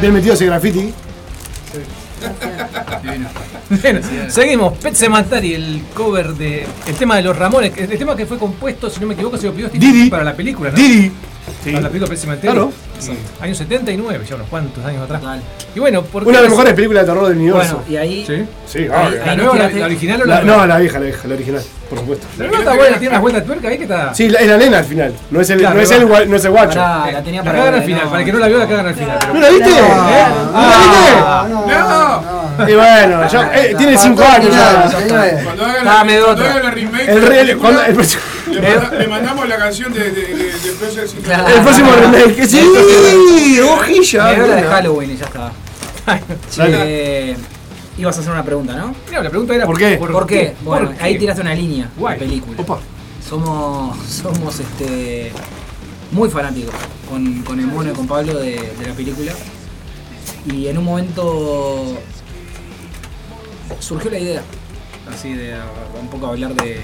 Bien metido ese graffiti. Bueno, seguimos. Pet Sematari, el cover de. El tema de los Ramones. El tema que fue compuesto, si no me equivoco, se lo pidió Didi. para la película, ¿no? Didi. Para la película Pet Sematari. Claro. Sí. Años 79, ya unos cuantos años atrás. Y bueno, ¿por Una de las mejores películas de terror del universo. Bueno, y ahí. Sí. Sí, ahí- obvio. ahí ¿La nueva, la, la original o la La- nueva? no, la vieja, la vieja, la original, por supuesto. La nueva está buena, tiene unas vueltas de tuerca ahí que está. Sí, la- es la nena al final. No es el, Claro, no es el, no es el guacho. Pará, la tenía La para cagan ver, al final, no. para el que no la vio, la cagan al final. ¿No la viste? ¿No Ah. la ¡No! viste? Y bueno, ya, eh, tiene 5 años ya. Cuando hagan Dame la, la remake, El la el le, manda- le mandamos la canción de, de, de, de Project Claro. el próximo remake. que Sí, hojilla. Me la de. Halloween y ya está. Eh, ibas a hacer una pregunta, ¿no? Mira, la pregunta era. ¿Por qué? ¿Por qué? Bueno, ¿Por ahí tiraste una línea Guay. de película. Opa. Somos, somos este, muy fanáticos con, con el mono y con Pablo de, de la película. Y en un momento surgió la idea, así de un poco hablar de,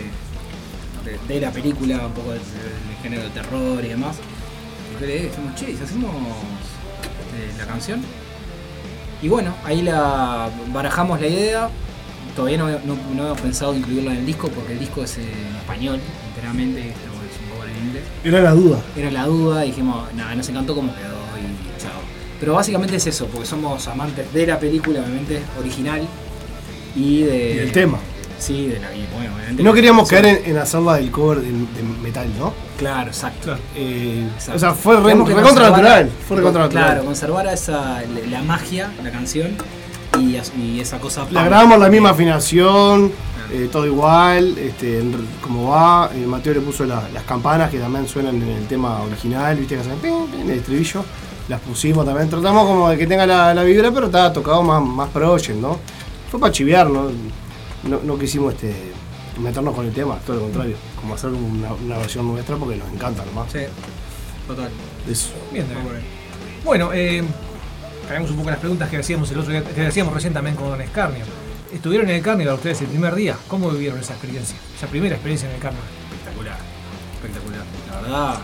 de, de la película, un poco del, del género de terror y demás. Y le dijimos, che, ¿y si hacemos eh, la canción? Y bueno, ahí la barajamos la idea. Todavía no, no, no hemos pensado incluirla en el disco porque el disco es en español enteramente, es un cover en inglés. Era la duda. Era la duda, dijimos, nada, nos encantó cómo quedó y chao. Pero básicamente es eso, porque somos amantes de la película, obviamente, original y de. Y el tema. Sí, de la y bueno, obviamente. No queríamos caer en, en hacerla del cover de, de metal, ¿no? Claro, exacto. Eh, Exacto. o sea, fue re, recontra natural. Fue recontra Claro, natural. conservar esa, la, la magia, la canción y, esa cosa. La grabamos la misma afinación, eh, todo igual, este, en como va. eh, Mateo le puso la- las campanas que también suenan en el tema original, viste que hacen pin, pin, el estribillo. Las pusimos también. Tratamos como de que tenga la, la vibra, pero estaba tocado más, más project, ¿no? Fue para chiviar, ¿no? No, no quisimos este, meternos con el tema, todo lo contrario. Como hacer una, una versión nuestra porque nos encanta nomás. Sí, total. Eso. Bien, también. Bueno, eh, un poco las preguntas que hacíamos el otro día, que hacíamos recién también con Don Escarnio. Estuvieron en el Carnival ustedes el primer día. ¿Cómo vivieron esa experiencia? Esa primera experiencia en el Carnival. Espectacular, espectacular. La verdad,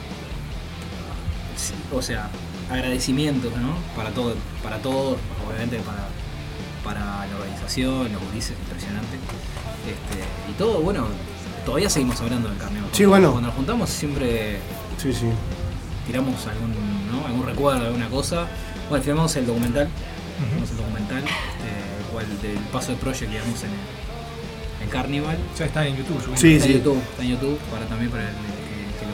sí, o sea, agradecimientos, ¿no? Para todo, para todos, obviamente para, para la organización, los gurises, impresionante. Este, y todo, bueno, todavía seguimos hablando del carneo. Sí, bueno. Cuando nos juntamos siempre Sí, sí. tiramos algún, ¿no? algún recuerdo, alguna cosa. Bueno, filmamos el documental, filmamos el documental, este, el cual del paso de Project que digamos en, el- en Carnival. Ya está en YouTube. Sí, está sí. en YouTube, está en YouTube para también para el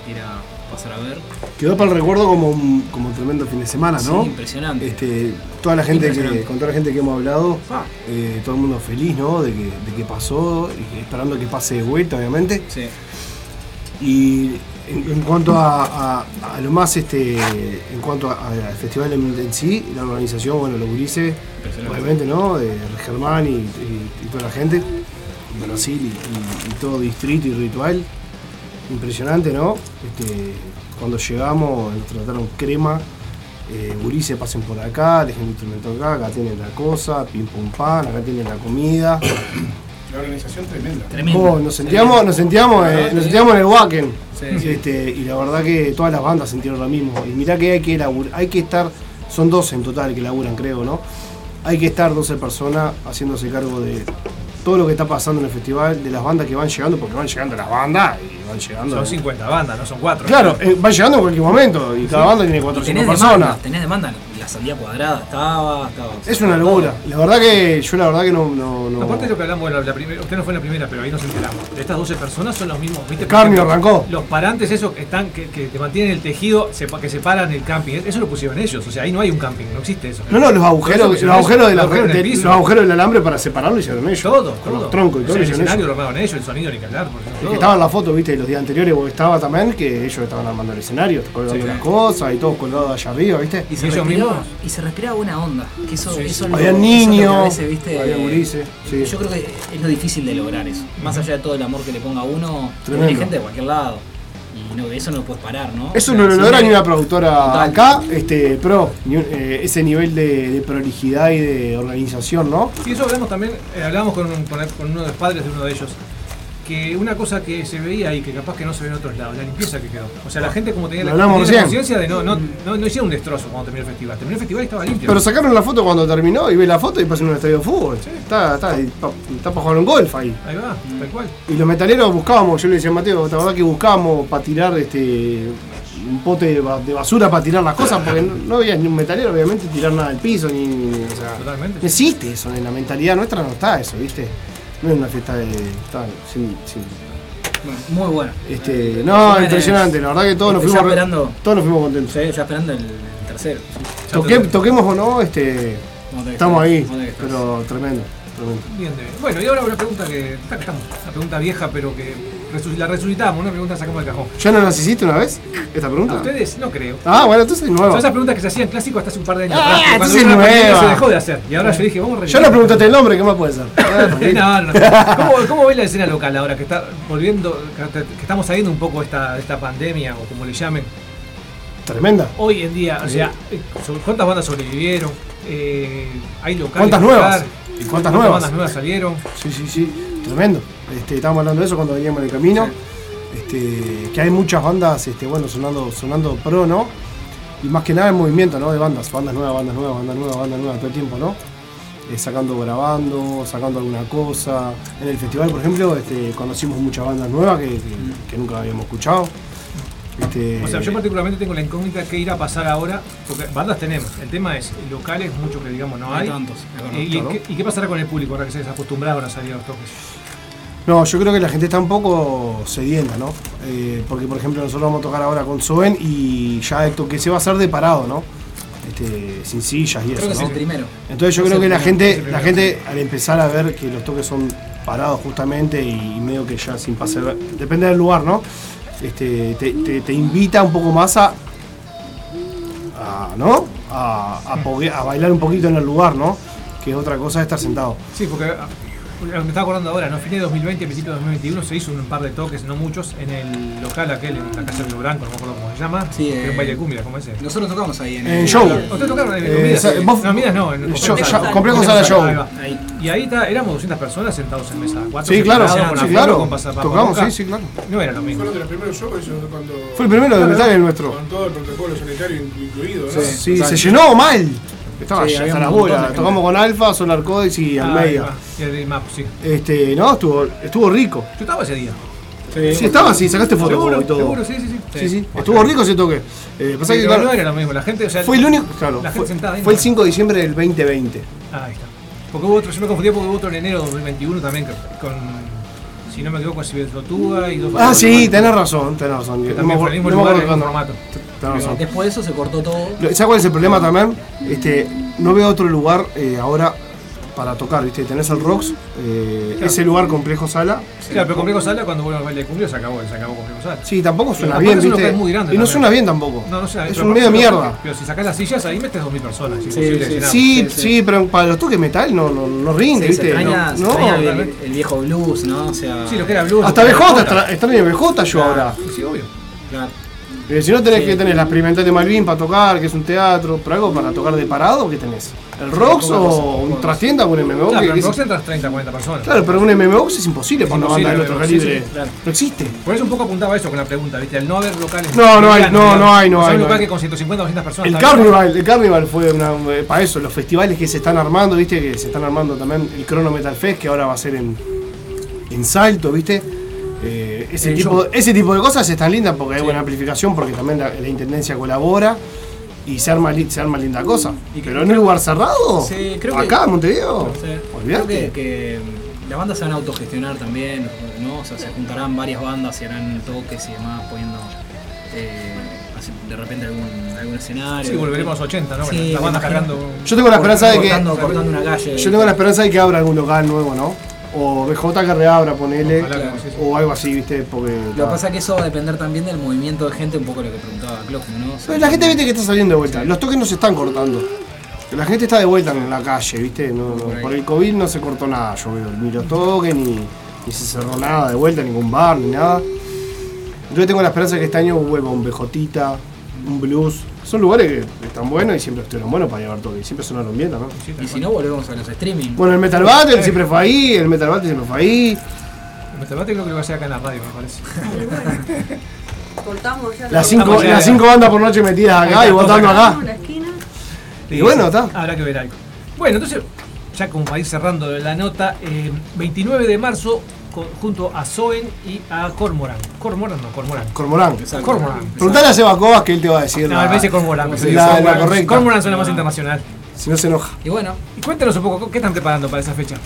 quiera pasar a ver. Quedó para el recuerdo como un, como un tremendo fin de semana, ¿no? Sí, impresionante. Este, toda la gente que, con toda la gente que hemos hablado, Ah. eh, todo el mundo feliz, ¿no? De que, de que pasó, y esperando que pase de vuelta, obviamente. Sí. Y en, en cuanto a, a- a lo más, este, en cuanto al festival en, en sí, la organización, bueno, los gurises, obviamente, ¿no? De Germán y, y- y toda la gente, Brasil y todo distrito y ritual, impresionante, ¿no? Este, cuando llegamos nos trataron crema, eh, gurises pasen por acá, dejen el instrumento acá, acá tienen la cosa, pim pum pan, acá tienen la comida. La organización tremenda. Tremendo. Oh, nos sentíamos, nos sentíamos, eh, nos sentíamos en el Wacken. Sí, sí. Este, y la verdad que todas las bandas sintieron lo mismo. Y mirá que hay que labur- hay que estar, son 12 en total que laburan, creo, ¿no? Hay que estar 12 personas haciéndose cargo de todo lo que está pasando en el festival, de las bandas que van llegando, porque van llegando las bandas y van llegando. Son 50 bandas, no son 4. Claro, eh, van llegando en cualquier momento y cada banda tiene Y 400 tenés personas. demanda, tenés demanda. La sandía cuadrada estaba, estaba. Es una locura. La verdad que yo la verdad que no. no, no- Aparte de lo que hablamos, bueno, la primera, usted no fue la primera, pero ahí nos enteramos. De estas 12 personas son los mismos, ¿viste? Ejemplo, arrancó. Los parantes esos que están, que, que te mantienen el tejido, sepa- que separan el camping, eso lo pusieron ellos, o sea, ahí no hay un camping, no existe eso. No, no, los agujeros, los agujeros, de la- los agujeros de- los agujeros del alambre para separarlo hicieron ellos. Todo, Con todo. los troncos y O todo sea, lo el escenario ellos. lo armaron ellos, el sonido ni que hablar, por ejemplo. Que todo. estaba en la foto, viste, los días anteriores, porque estaba también que ellos estaban armando el escenario, colgando Sí. las cosas y todos colgados allá arriba, viste. Y se, ellos respiraba, y se respiraba buena onda. Que eso, Sí, eso sí. es lo- Había niños, a veces, ¿viste? había gurises, sí. Yo creo que es lo difícil de lograr eso. Más allá de todo el amor que le ponga a uno, Tremendo. hay gente de cualquier lado. Y no, eso no lo puedes parar, ¿no? Eso O sea, no lo logra ni una productora Total. acá, este, pro, ni un- eh, ese nivel de, de prolijidad y de organización, ¿no? Sí, eso hablamos también, eh, hablamos con, un- con, con uno de los padres de uno de ellos. Que una cosa que se veía ahí, que capaz que no se ve en otros lados, la limpieza que quedó. O sea, la gente como tenía, la, tenía conciencia de no, no, no, no hicieron un destrozo cuando terminó el festival. Terminó el festival y estaba limpio. Pero sacaron la foto cuando terminó y ve la foto y pasa en un estadio de fútbol. Está, está, está, está para jugar un golf ahí. Ahí va, tal cual. Y los metaleros buscábamos, yo le decía a Mateo, la verdad que buscábamos para tirar este un pote de, ba- de basura para tirar las cosas, porque no, no había ni un metalero obviamente tirar nada al piso, ni, ni- o sea, Totalmente. no existe eso, en la mentalidad nuestra no está eso, ¿viste? No es una fiesta de. está Bueno, muy bueno. este, no, Bueno, impresionante, la verdad que todos nos fuimos re- esperando. todos nos fuimos contentos. Sí, ya esperando el, tercero. Toque- toquemos o no, este estamos ahí, pero tremendo, tremendo. Bien, de- bueno, y ahora una pregunta que. acá estamos, Una pregunta vieja, pero que resu- la resucitamos, una pregunta sacamos del cajón. ¿Ya no las hiciste una vez? ¿Esta pregunta? ¿A ustedes? No creo. Ah, bueno, entonces es nueva. Son esas preguntas que se hacían clásicos hasta hace un par de años Ah, atrás. la es nueva. se dejó de hacer. Y ahora yo dije, vamos a Yo no preguntaste el nombre, ¿qué más puede ser? no, no, no. ¿Cómo, ¿Cómo ves la escena local ahora que está volviendo, que estamos saliendo un poco de esta, esta pandemia o como le llamen? Tremenda. Hoy en día, o sea, eh, ¿cuántas bandas sobrevivieron? Eh, ¿Hay locales? ¿Cuántas nuevas? tocar? ¿Y cuántas nuevas? bandas nuevas salieron? Sí, sí, sí, tremendo. Este, estábamos hablando de eso cuando veníamos en el camino. Este, que hay muchas bandas este, bueno, sonando, sonando pro, ¿no? Y más que nada el movimiento, ¿no? De bandas, bandas nuevas, bandas nuevas, bandas nuevas, bandas nuevas todo el tiempo, ¿no? Eh, sacando, grabando, sacando alguna cosa. En el festival, por ejemplo, este, conocimos muchas bandas nuevas que, que- que nunca habíamos escuchado. Este, O sea, yo particularmente tengo la incógnita que ir a pasar ahora, porque bandas tenemos. El tema es, locales, mucho que digamos no hay. hay tantos, Eh, ¿Y, claro. qué, y qué pasará con el público ahora que se desacostumbraron a salir a los toques? No, yo creo que la gente está un poco sedienta, ¿no? Eh, porque, por ejemplo, nosotros vamos a tocar ahora con Soen y ya el toque se va a hacer de parado, ¿no? Este, sin sillas y Creo eso, que es el primero. Entonces yo Es creo que la primero, gente, la gente al empezar a ver que los toques son parados justamente y medio que ya sin pase, depende del lugar, ¿no? Este, te, te- te invita un poco más a, a ¿no? A, a bailar un poquito en el lugar, ¿no? Que otra cosa es estar sentado. Sí, porque me estaba acordando ahora, ¿no? Fines de 2020, principio de 2021 se hizo un par de toques, no muchos, en el local aquel, en la casa de Río Branco, no me acuerdo cómo se llama. Sí, que era eh, un baile de cumbia, ¿cómo es ese? Nosotros tocamos ahí en, En el show. ¿Ustedes tocaron en Eh, Midas? sa- vos- no, Midas no, en Complejo Sala. Show. Y ahí está, éramos 200 personas sentados en mesa. cuatro Sí, claro, sí, claro. Tocamos, sí, sí, claro. No era lo mismo. Fueron de los primeros shows eso cuando. Fue el primero de metal el nuestro. Con todo el protocolo sanitario incluido, ¿no? Sí, se llenó mal. Estaba Sí, hasta las bolas. Tocamos con Alfa, Solar Codex y Ah, Almeida. Y el Map, sí. Este, no, estuvo, estuvo rico. Yo estaba ese día. Sí, estaba así, sacaste fotos Seguro, y todo. seguro, sí, sí, sí. Sí, sí. Estuvo rico ese toque. Eh, pasa Sí, que, claro, no era lo mismo, la gente, o sea, fue el único. Claro, la gente fue, sentada ahí, fue el no. 5 de diciembre del 2020. Ah, ahí está. Porque hubo otro, yo me confundí porque hubo otro en enero de 2021 también con, si no me equivoco, con Cibel Tortuga y dos Ah, sí, tenés razón, tenés razón. Que también fue el mismo lugar, el mismo formato. Tenés razón. Después de eso se cortó todo. ¿Sabes cuál es el problema también? Este, no veo otro lugar eh, ahora para tocar, ¿viste? Tenés el Rocks, eh, Claro. ese lugar complejo sala. Claro, pero Complejo Sala cuando vuelve al baile de cumbia se acabó, se acabó Complejo Sala. Sí, tampoco suena bien, ¿viste? local muy grande y no también. suena bien tampoco. No, no sé, es un medio mierda. Pero si sacás las sillas ahí metes 2.000 personas. Es Sí, sí. Sí, sí, pero para los toques metal no, no, no rinde, se ¿viste? extraña, no, se no. extraña el, viejo blues, ¿no? O sea, Sí, lo que era blues. Hasta BJ, extraño BJ yo ahora. Sí, obvio. claro. Eh, si no tenés Sí. que tener la experimental de Malvin para tocar, que es un teatro, pero algo para tocar de parado, ¿qué tenés? ¿El Rocks poca o cosa, un trastienda con un MMO? Claro, que- pero es- Rox entras 30, 40 personas. Claro, pero un MMO es imposible para una banda de imposible, otro calibre. sí, claro. No existe. Por eso un poco apuntaba eso con la pregunta, ¿viste? Al no haber locales. No, no hay, no, no hay, no hay, un hay. que con 150 o 200 personas. El bien. Carnival, el Carnival fue para eso, los festivales que se están armando, viste, que se están armando también el Chrono Metal Fest, que ahora va a ser en, en Salto, viste. Eh, ese, El tipo, show. ese tipo de cosas están lindas porque hay buena amplificación, porque también la, la intendencia colabora y se arma, se arma linda cosa. Y que- Pero en un lugar cerrado, Sí, creo que- acá en Montevideo. Creo olvídate. que, que las bandas se van a autogestionar también, ¿no? O sea, se juntarán varias bandas y harán toques y demás, poniendo eh, así, de repente algún, algún escenario. Sí, volveremos a los 80, ¿no? Sí, las bandas cargando. Yo tengo la esperanza de que. cortando, cortando una calle. Yo tengo la esperanza de que abra algún local nuevo, ¿no? O BJ que reabra, ponele. Ojalá. O algo así, viste, porque. Lo que pasa es que eso va a depender también del movimiento de gente, un poco lo que preguntaba Clojo, ¿no? O sea, Pero la gente viste que está saliendo de vuelta. Los toques no se están cortando. La gente está de vuelta en la calle, ¿viste? No, por el COVID no se cortó nada, yo veo. Ni los toques, ni, ni se cerró nada de vuelta, ningún bar, ni nada. Yo tengo la esperanza de que este año vuelva un BJ, un blues. Son lugares que están buenos y siempre estuvieron buenos para llevar toques. Siempre sonaron bien también. y si no, volvemos a los streaming. Bueno, el Metal Battle siempre fue ahí, el Metal Battle siempre fue ahí. El debate creo que lo va a hacer acá en la radio, me parece. Cortamos ya. Las cinco, ya- las cinco bandas por noche metidas acá y votando acá. Y bueno, está. Habrá que ver algo. Bueno, entonces, ya como para ir cerrando la nota, eh, 29 de marzo, junto a Soen y a Cormoran. Cormoran no, Cormoran. Cormorán. Cormoran. Preguntale a Seba Cobas que él te va a decir. No, la, me dice Cormoran. la, la Cormoran. correcta. Cormoran suena más internacional. Si no se enoja. Y bueno, cuéntanos un poco, ¿qué están preparando para esa fecha?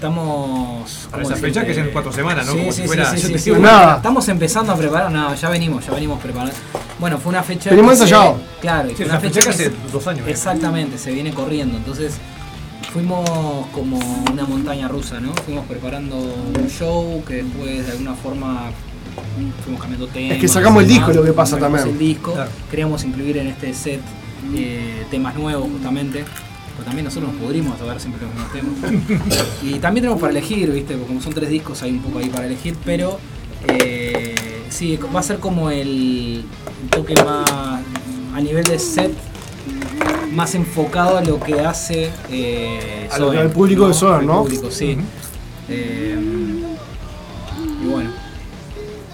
estamos. Para ¿cómo esa fecha que es en cuatro semanas, ¿no? Sí, Como sí, si fuera- sí, nada. Estamos empezando a preparar, no, ya venimos, ya venimos preparando. Bueno, fue una fecha. Venimos ensayado. Claro, fue una fecha que hace dos años. ¿eh? Exactamente, se viene corriendo. Entonces, fuimos como una montaña rusa, ¿no? Fuimos preparando un show que después de alguna forma fuimos cambiando temas. Es que sacamos el disco, lo que pasa también. el disco, Claro. queríamos incluir en este set eh, temas nuevos justamente. Pero también nosotros nos pudrimos a ver siempre los mismos temas. y también tenemos para elegir, ¿viste? Porque como son tres discos hay un poco ahí para elegir, pero eh, sí, va a ser como el toque más a nivel de set más enfocado a lo que hace eh, A lo que Soen, al público de Soen, Al ¿no? público, sí. Eh, y bueno,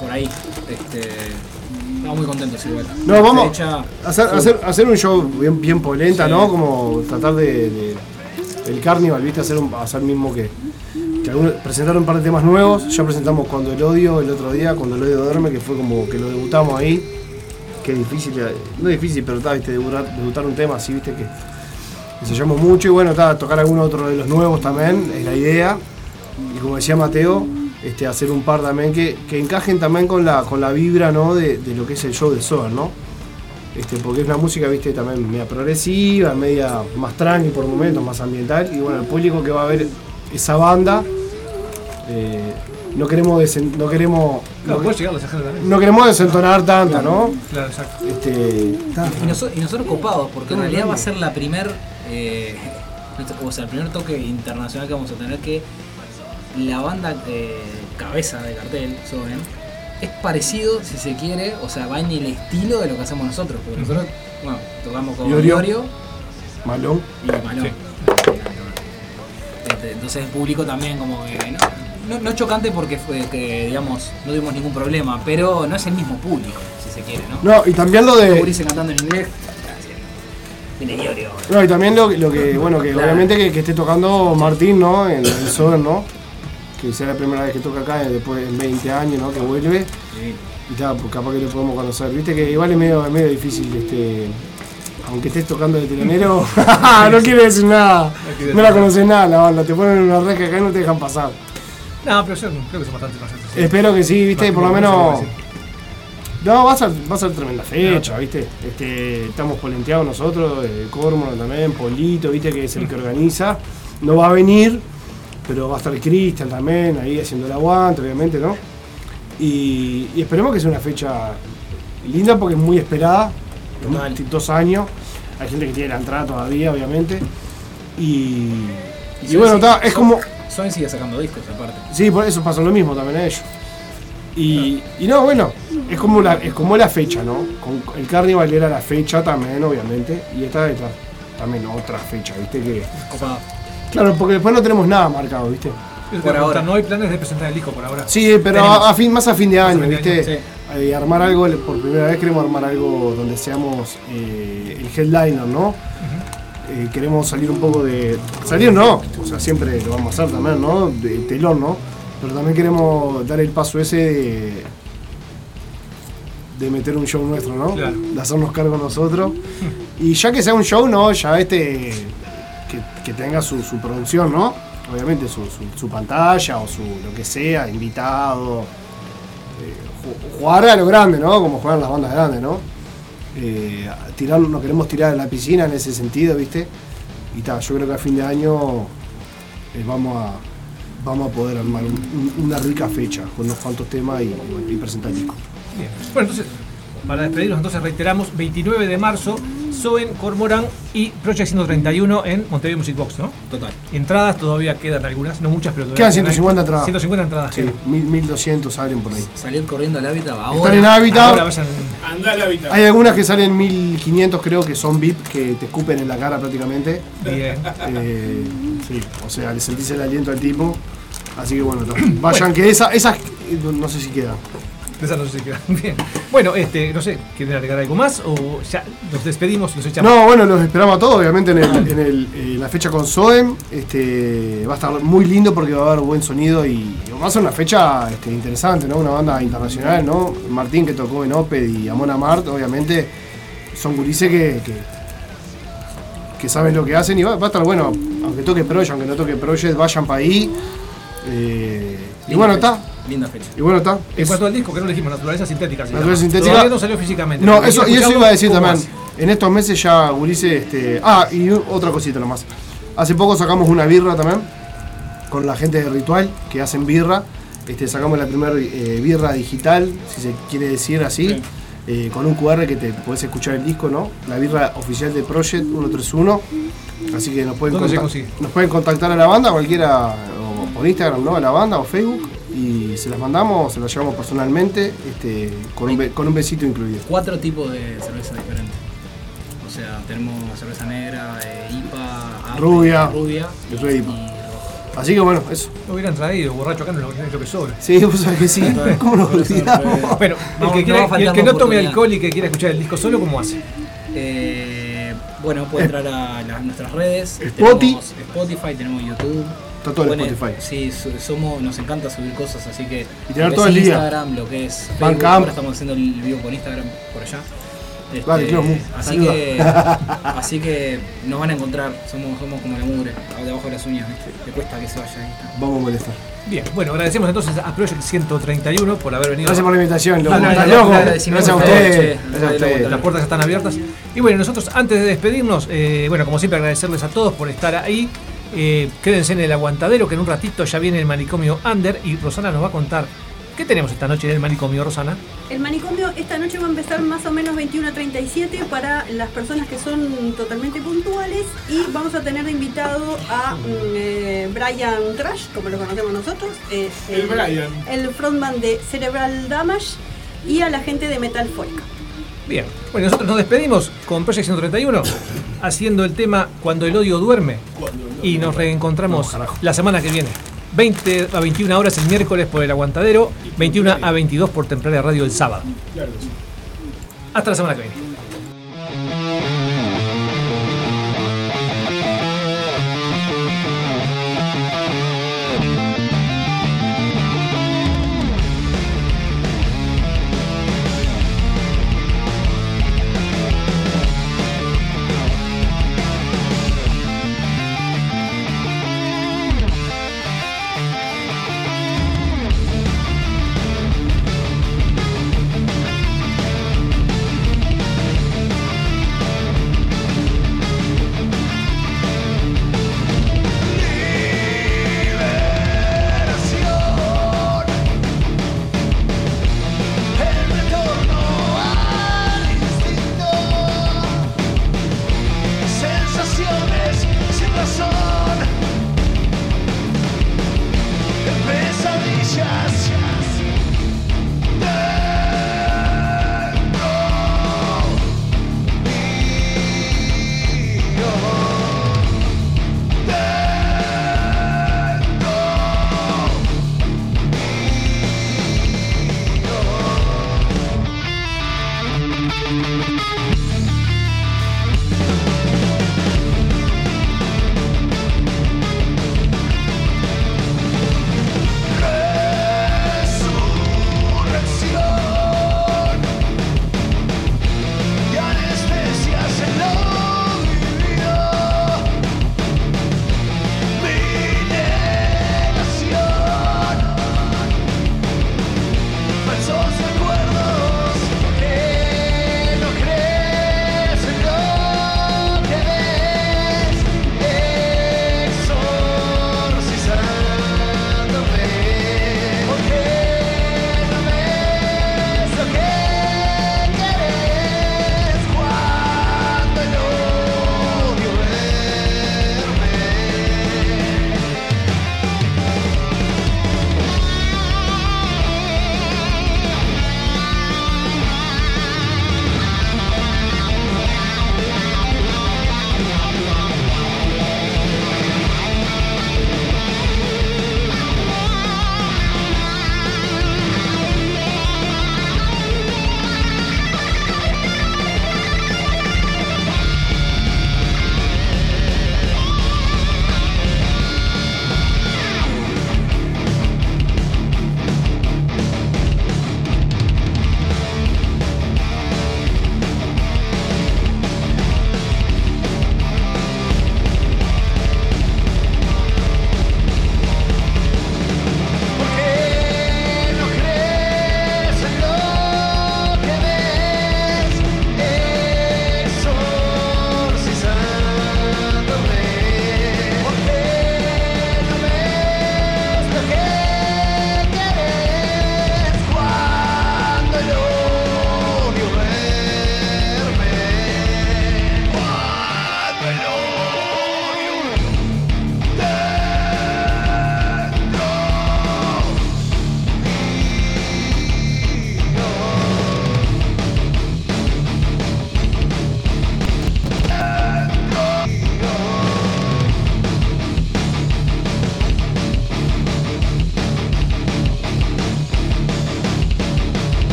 por ahí, este, estamos muy contentos igual. No, vamos fecha- Hacer, hacer, hacer un show bien, bien polenta, Sí. ¿no? Como tratar de, de- el carnival, ¿viste? Hacer, un, hacer mismo que, que algunos- presentar un par de temas nuevos. Ya presentamos Cuando el odio el otro día, Cuando el odio duerme, que fue como que lo debutamos ahí. Que difícil, eh, no es difícil, pero está, ¿viste? Debutar, debutar un tema así, ¿viste? Que ensayamos mucho y bueno, está, tocar alguno otro de los nuevos también, es la idea. Y como decía Mateo, este, hacer un par también que, que encajen también con la, con la vibra, ¿no? De, de lo que es el show de Soda, ¿no? Este, porque es una música, viste, también media progresiva, media más tranqui por momentos, más ambiental. Y bueno, el público que va a ver esa banda, eh, no queremos desen- no queremos Claro, no, puede llegar a esa gente también. no queremos desentonar tanto, ¿no? Claro, exacto. Este. Y, noso- y nosotros copados, porque en realidad va a ser la primer, eh, o sea, el primer toque internacional que vamos a tener que la banda eh, cabeza de cartel, Soben, es parecido, si se quiere, o sea, va en el estilo de lo que hacemos nosotros, porque nosotros, bueno, tocamos con Iorio. Iorio Malón. y Malón. Este, Entonces el público también como que, ¿no? No, no chocante porque fue que, digamos, no tuvimos ningún problema, pero no es el mismo público, si se quiere, ¿no? No, y también lo de. Cantando en inglés. No, y también lo, lo que, bueno, que Claro. obviamente que, que esté tocando Martín, ¿no? En el Soden, ¿no? Que sea la primera vez que toca acá, eh, después de 20 años, ¿no? Que vuelve. Y tal, pues capaz que lo podemos conocer. Viste que igual es medio, es medio difícil, este. Aunque estés tocando de telonero, no quiere decir nada. No la conoces nada, la banda. Te ponen en una reja acá y no te dejan pasar. No, pero yo creo que son bastante pacientes. sí. Espero que sí, viste, por lo menos. No, va a ser, va a ser tremenda fecha, viste. Este, estamos polenteados nosotros, eh, Cormoran también, Polito, viste, que es el que organiza. No va a venir, pero va a estar Cristian también ahí haciendo el aguante, obviamente, ¿no? Y, y esperemos que sea una fecha linda porque es muy esperada, Total. dos años. Hay gente que tiene la entrada todavía, obviamente. Y, y bueno, está, es como. Soen sigue sacando discos aparte. Sí, por eso pasa lo mismo también a ellos. Y, y no, bueno, es como la, es como la fecha, ¿no? Con el Carnival era la fecha también, obviamente, y esta es la- también otra fecha, ¿viste? Que, Copado. claro, porque después no tenemos nada marcado, ¿viste? Por ahora. No hay planes de presentar el disco por ahora. Sí, pero Tenemos. a, a fin, más a fin de año, fin de ¿viste? año, sí. Eh, armar algo, por primera vez queremos armar algo donde seamos eh, el headliner, ¿no? Eh, queremos salir un poco de. Salir no, o sea, siempre lo vamos a hacer también, ¿no? De telón, ¿no? Pero también queremos dar el paso ese de, de meter un show nuestro, ¿no? Claro. De hacernos cargo nosotros. Y ya que sea un show, ¿no? Ya este. que, que tenga su, su producción, ¿no? Obviamente su, su- su pantalla o su lo que sea, invitado. Eh, ju- jugar a lo grande, ¿no? Como juegan las bandas grandes, ¿no? Eh, tirar, nos queremos tirar a la piscina en ese sentido, ¿viste? Y tal, yo creo que a fin de año eh, vamos a vamos a poder armar un- un- una rica fecha con unos cuantos temas y, y presentar el disco. Bien. Bueno, entonces, para despedirnos, entonces reiteramos, 29 de marzo, Soen, Cormoran y Project 131 en Montevideo Music Box, ¿no? Total. Entradas todavía quedan algunas, no muchas, pero todavía Quedan 150 entradas. 150 entradas. Sí, quedan. mil- 1200 salen por ahí. Salir corriendo al hábitat ahora. Están en Hábitat. Ahora vayan. Andá a la habitación. Hay algunas que salen 1500 creo que son VIP, que te escupen en la cara prácticamente. Bien. Eh, sí, o sea, le sentís el aliento al tipo. Así que bueno, vayan, que esa, esas no sé si quedan. Esa. Bien. Bueno, este, no sé, ¿quieren agregar algo más o ya nos despedimos, nos echamos? No, bueno, los esperamos a todos, obviamente en, el- en el, eh, la fecha con Soem. Este, va a estar muy lindo porque va a haber buen sonido y va a ser una fecha este, interesante, ¿no? Una banda internacional, ¿no? Martín que tocó en Oped y Amon Amart, obviamente, son gurises que, que, que saben lo que hacen y va, va a estar bueno, aunque toque Project, aunque no toque Project, vayan para ahí. Eh, y bueno, está. Linda fecha. Y bueno, está. En Es- cuanto al disco, que no le dijimos, Naturaleza Sintética. se Naturaleza llama. sintética. Todavía no salió físicamente. No, eso, y eso iba a decir ¿cómo también. En estos meses ya Ulises, este. Ah, y otra cosita nomás. Hace poco sacamos una birra también. Con la gente de Ritual, que hacen birra. Este, sacamos la primera eh, birra digital, si se quiere decir así. eh, con un QR que te podés escuchar el disco, ¿no? La birra oficial de Project 131. Así que nos pueden, ¿Dónde se contac- consigue? nos pueden contactar a la banda, cualquiera, o por Instagram, ¿no? A la banda o Facebook. Y se las mandamos, se las llevamos personalmente, este, con, un, con un besito incluido. Cuatro tipos de cerveza diferentes. O sea, tenemos cerveza negra, eh, IPA, APE, Rubia. rubia Y roja. Así que bueno, eso. Lo hubieran traído, borracho acá, no lo lo que sobra. Sí, vos sabés que sí. ¿Cómo nos olvidamos? Bueno, el que, no quiera- el que tome alcohol y que quiera escuchar el disco solo, ¿cómo hace? Eh, bueno, puede entrar a nuestras redes. Spotify. Tenemos Spotify, tenemos YouTube. Está todo en Spotify. Sí, somos, nos encanta subir cosas, así que. Y tener todo es el día. Instagram, lo que es Facebook, ahora estamos haciendo el vivo por Instagram por allá. Este, Dale, quiero así que así que nos van a encontrar, somos, somos como la mugre, debajo de las uñas, ¿viste? Te cuesta que se vaya ahí. Vamos a molestar. Bien, bueno, agradecemos entonces a Project 131 por haber venido. Gracias por la invitación, loco. A ustedes. Gracias a ustedes. Las puertas están abiertas. Y bueno, nosotros antes de despedirnos, eh, bueno, como siempre agradecerles a todos por estar ahí. Eh, quédense en el aguantadero, que en un ratito ya viene el manicomio Under y Rosana nos va a contar qué tenemos esta noche en el manicomio, Rosana. El manicomio esta noche va a empezar más o menos 21 a 37 para las personas que son totalmente puntuales y vamos a tener de invitado a mm, eh, Brian Trash, como lo conocemos nosotros, es El Brian. el frontman de Cerebral Damage y a la gente de Metal Folk. Bien, bueno, nosotros nos despedimos con Project 131 haciendo el tema Cuando el odio duerme y nos reencontramos la semana que viene. 20 a 21 horas el miércoles por el aguantadero, 21 a 22 por Templaria Radio el sábado. Hasta la semana que viene.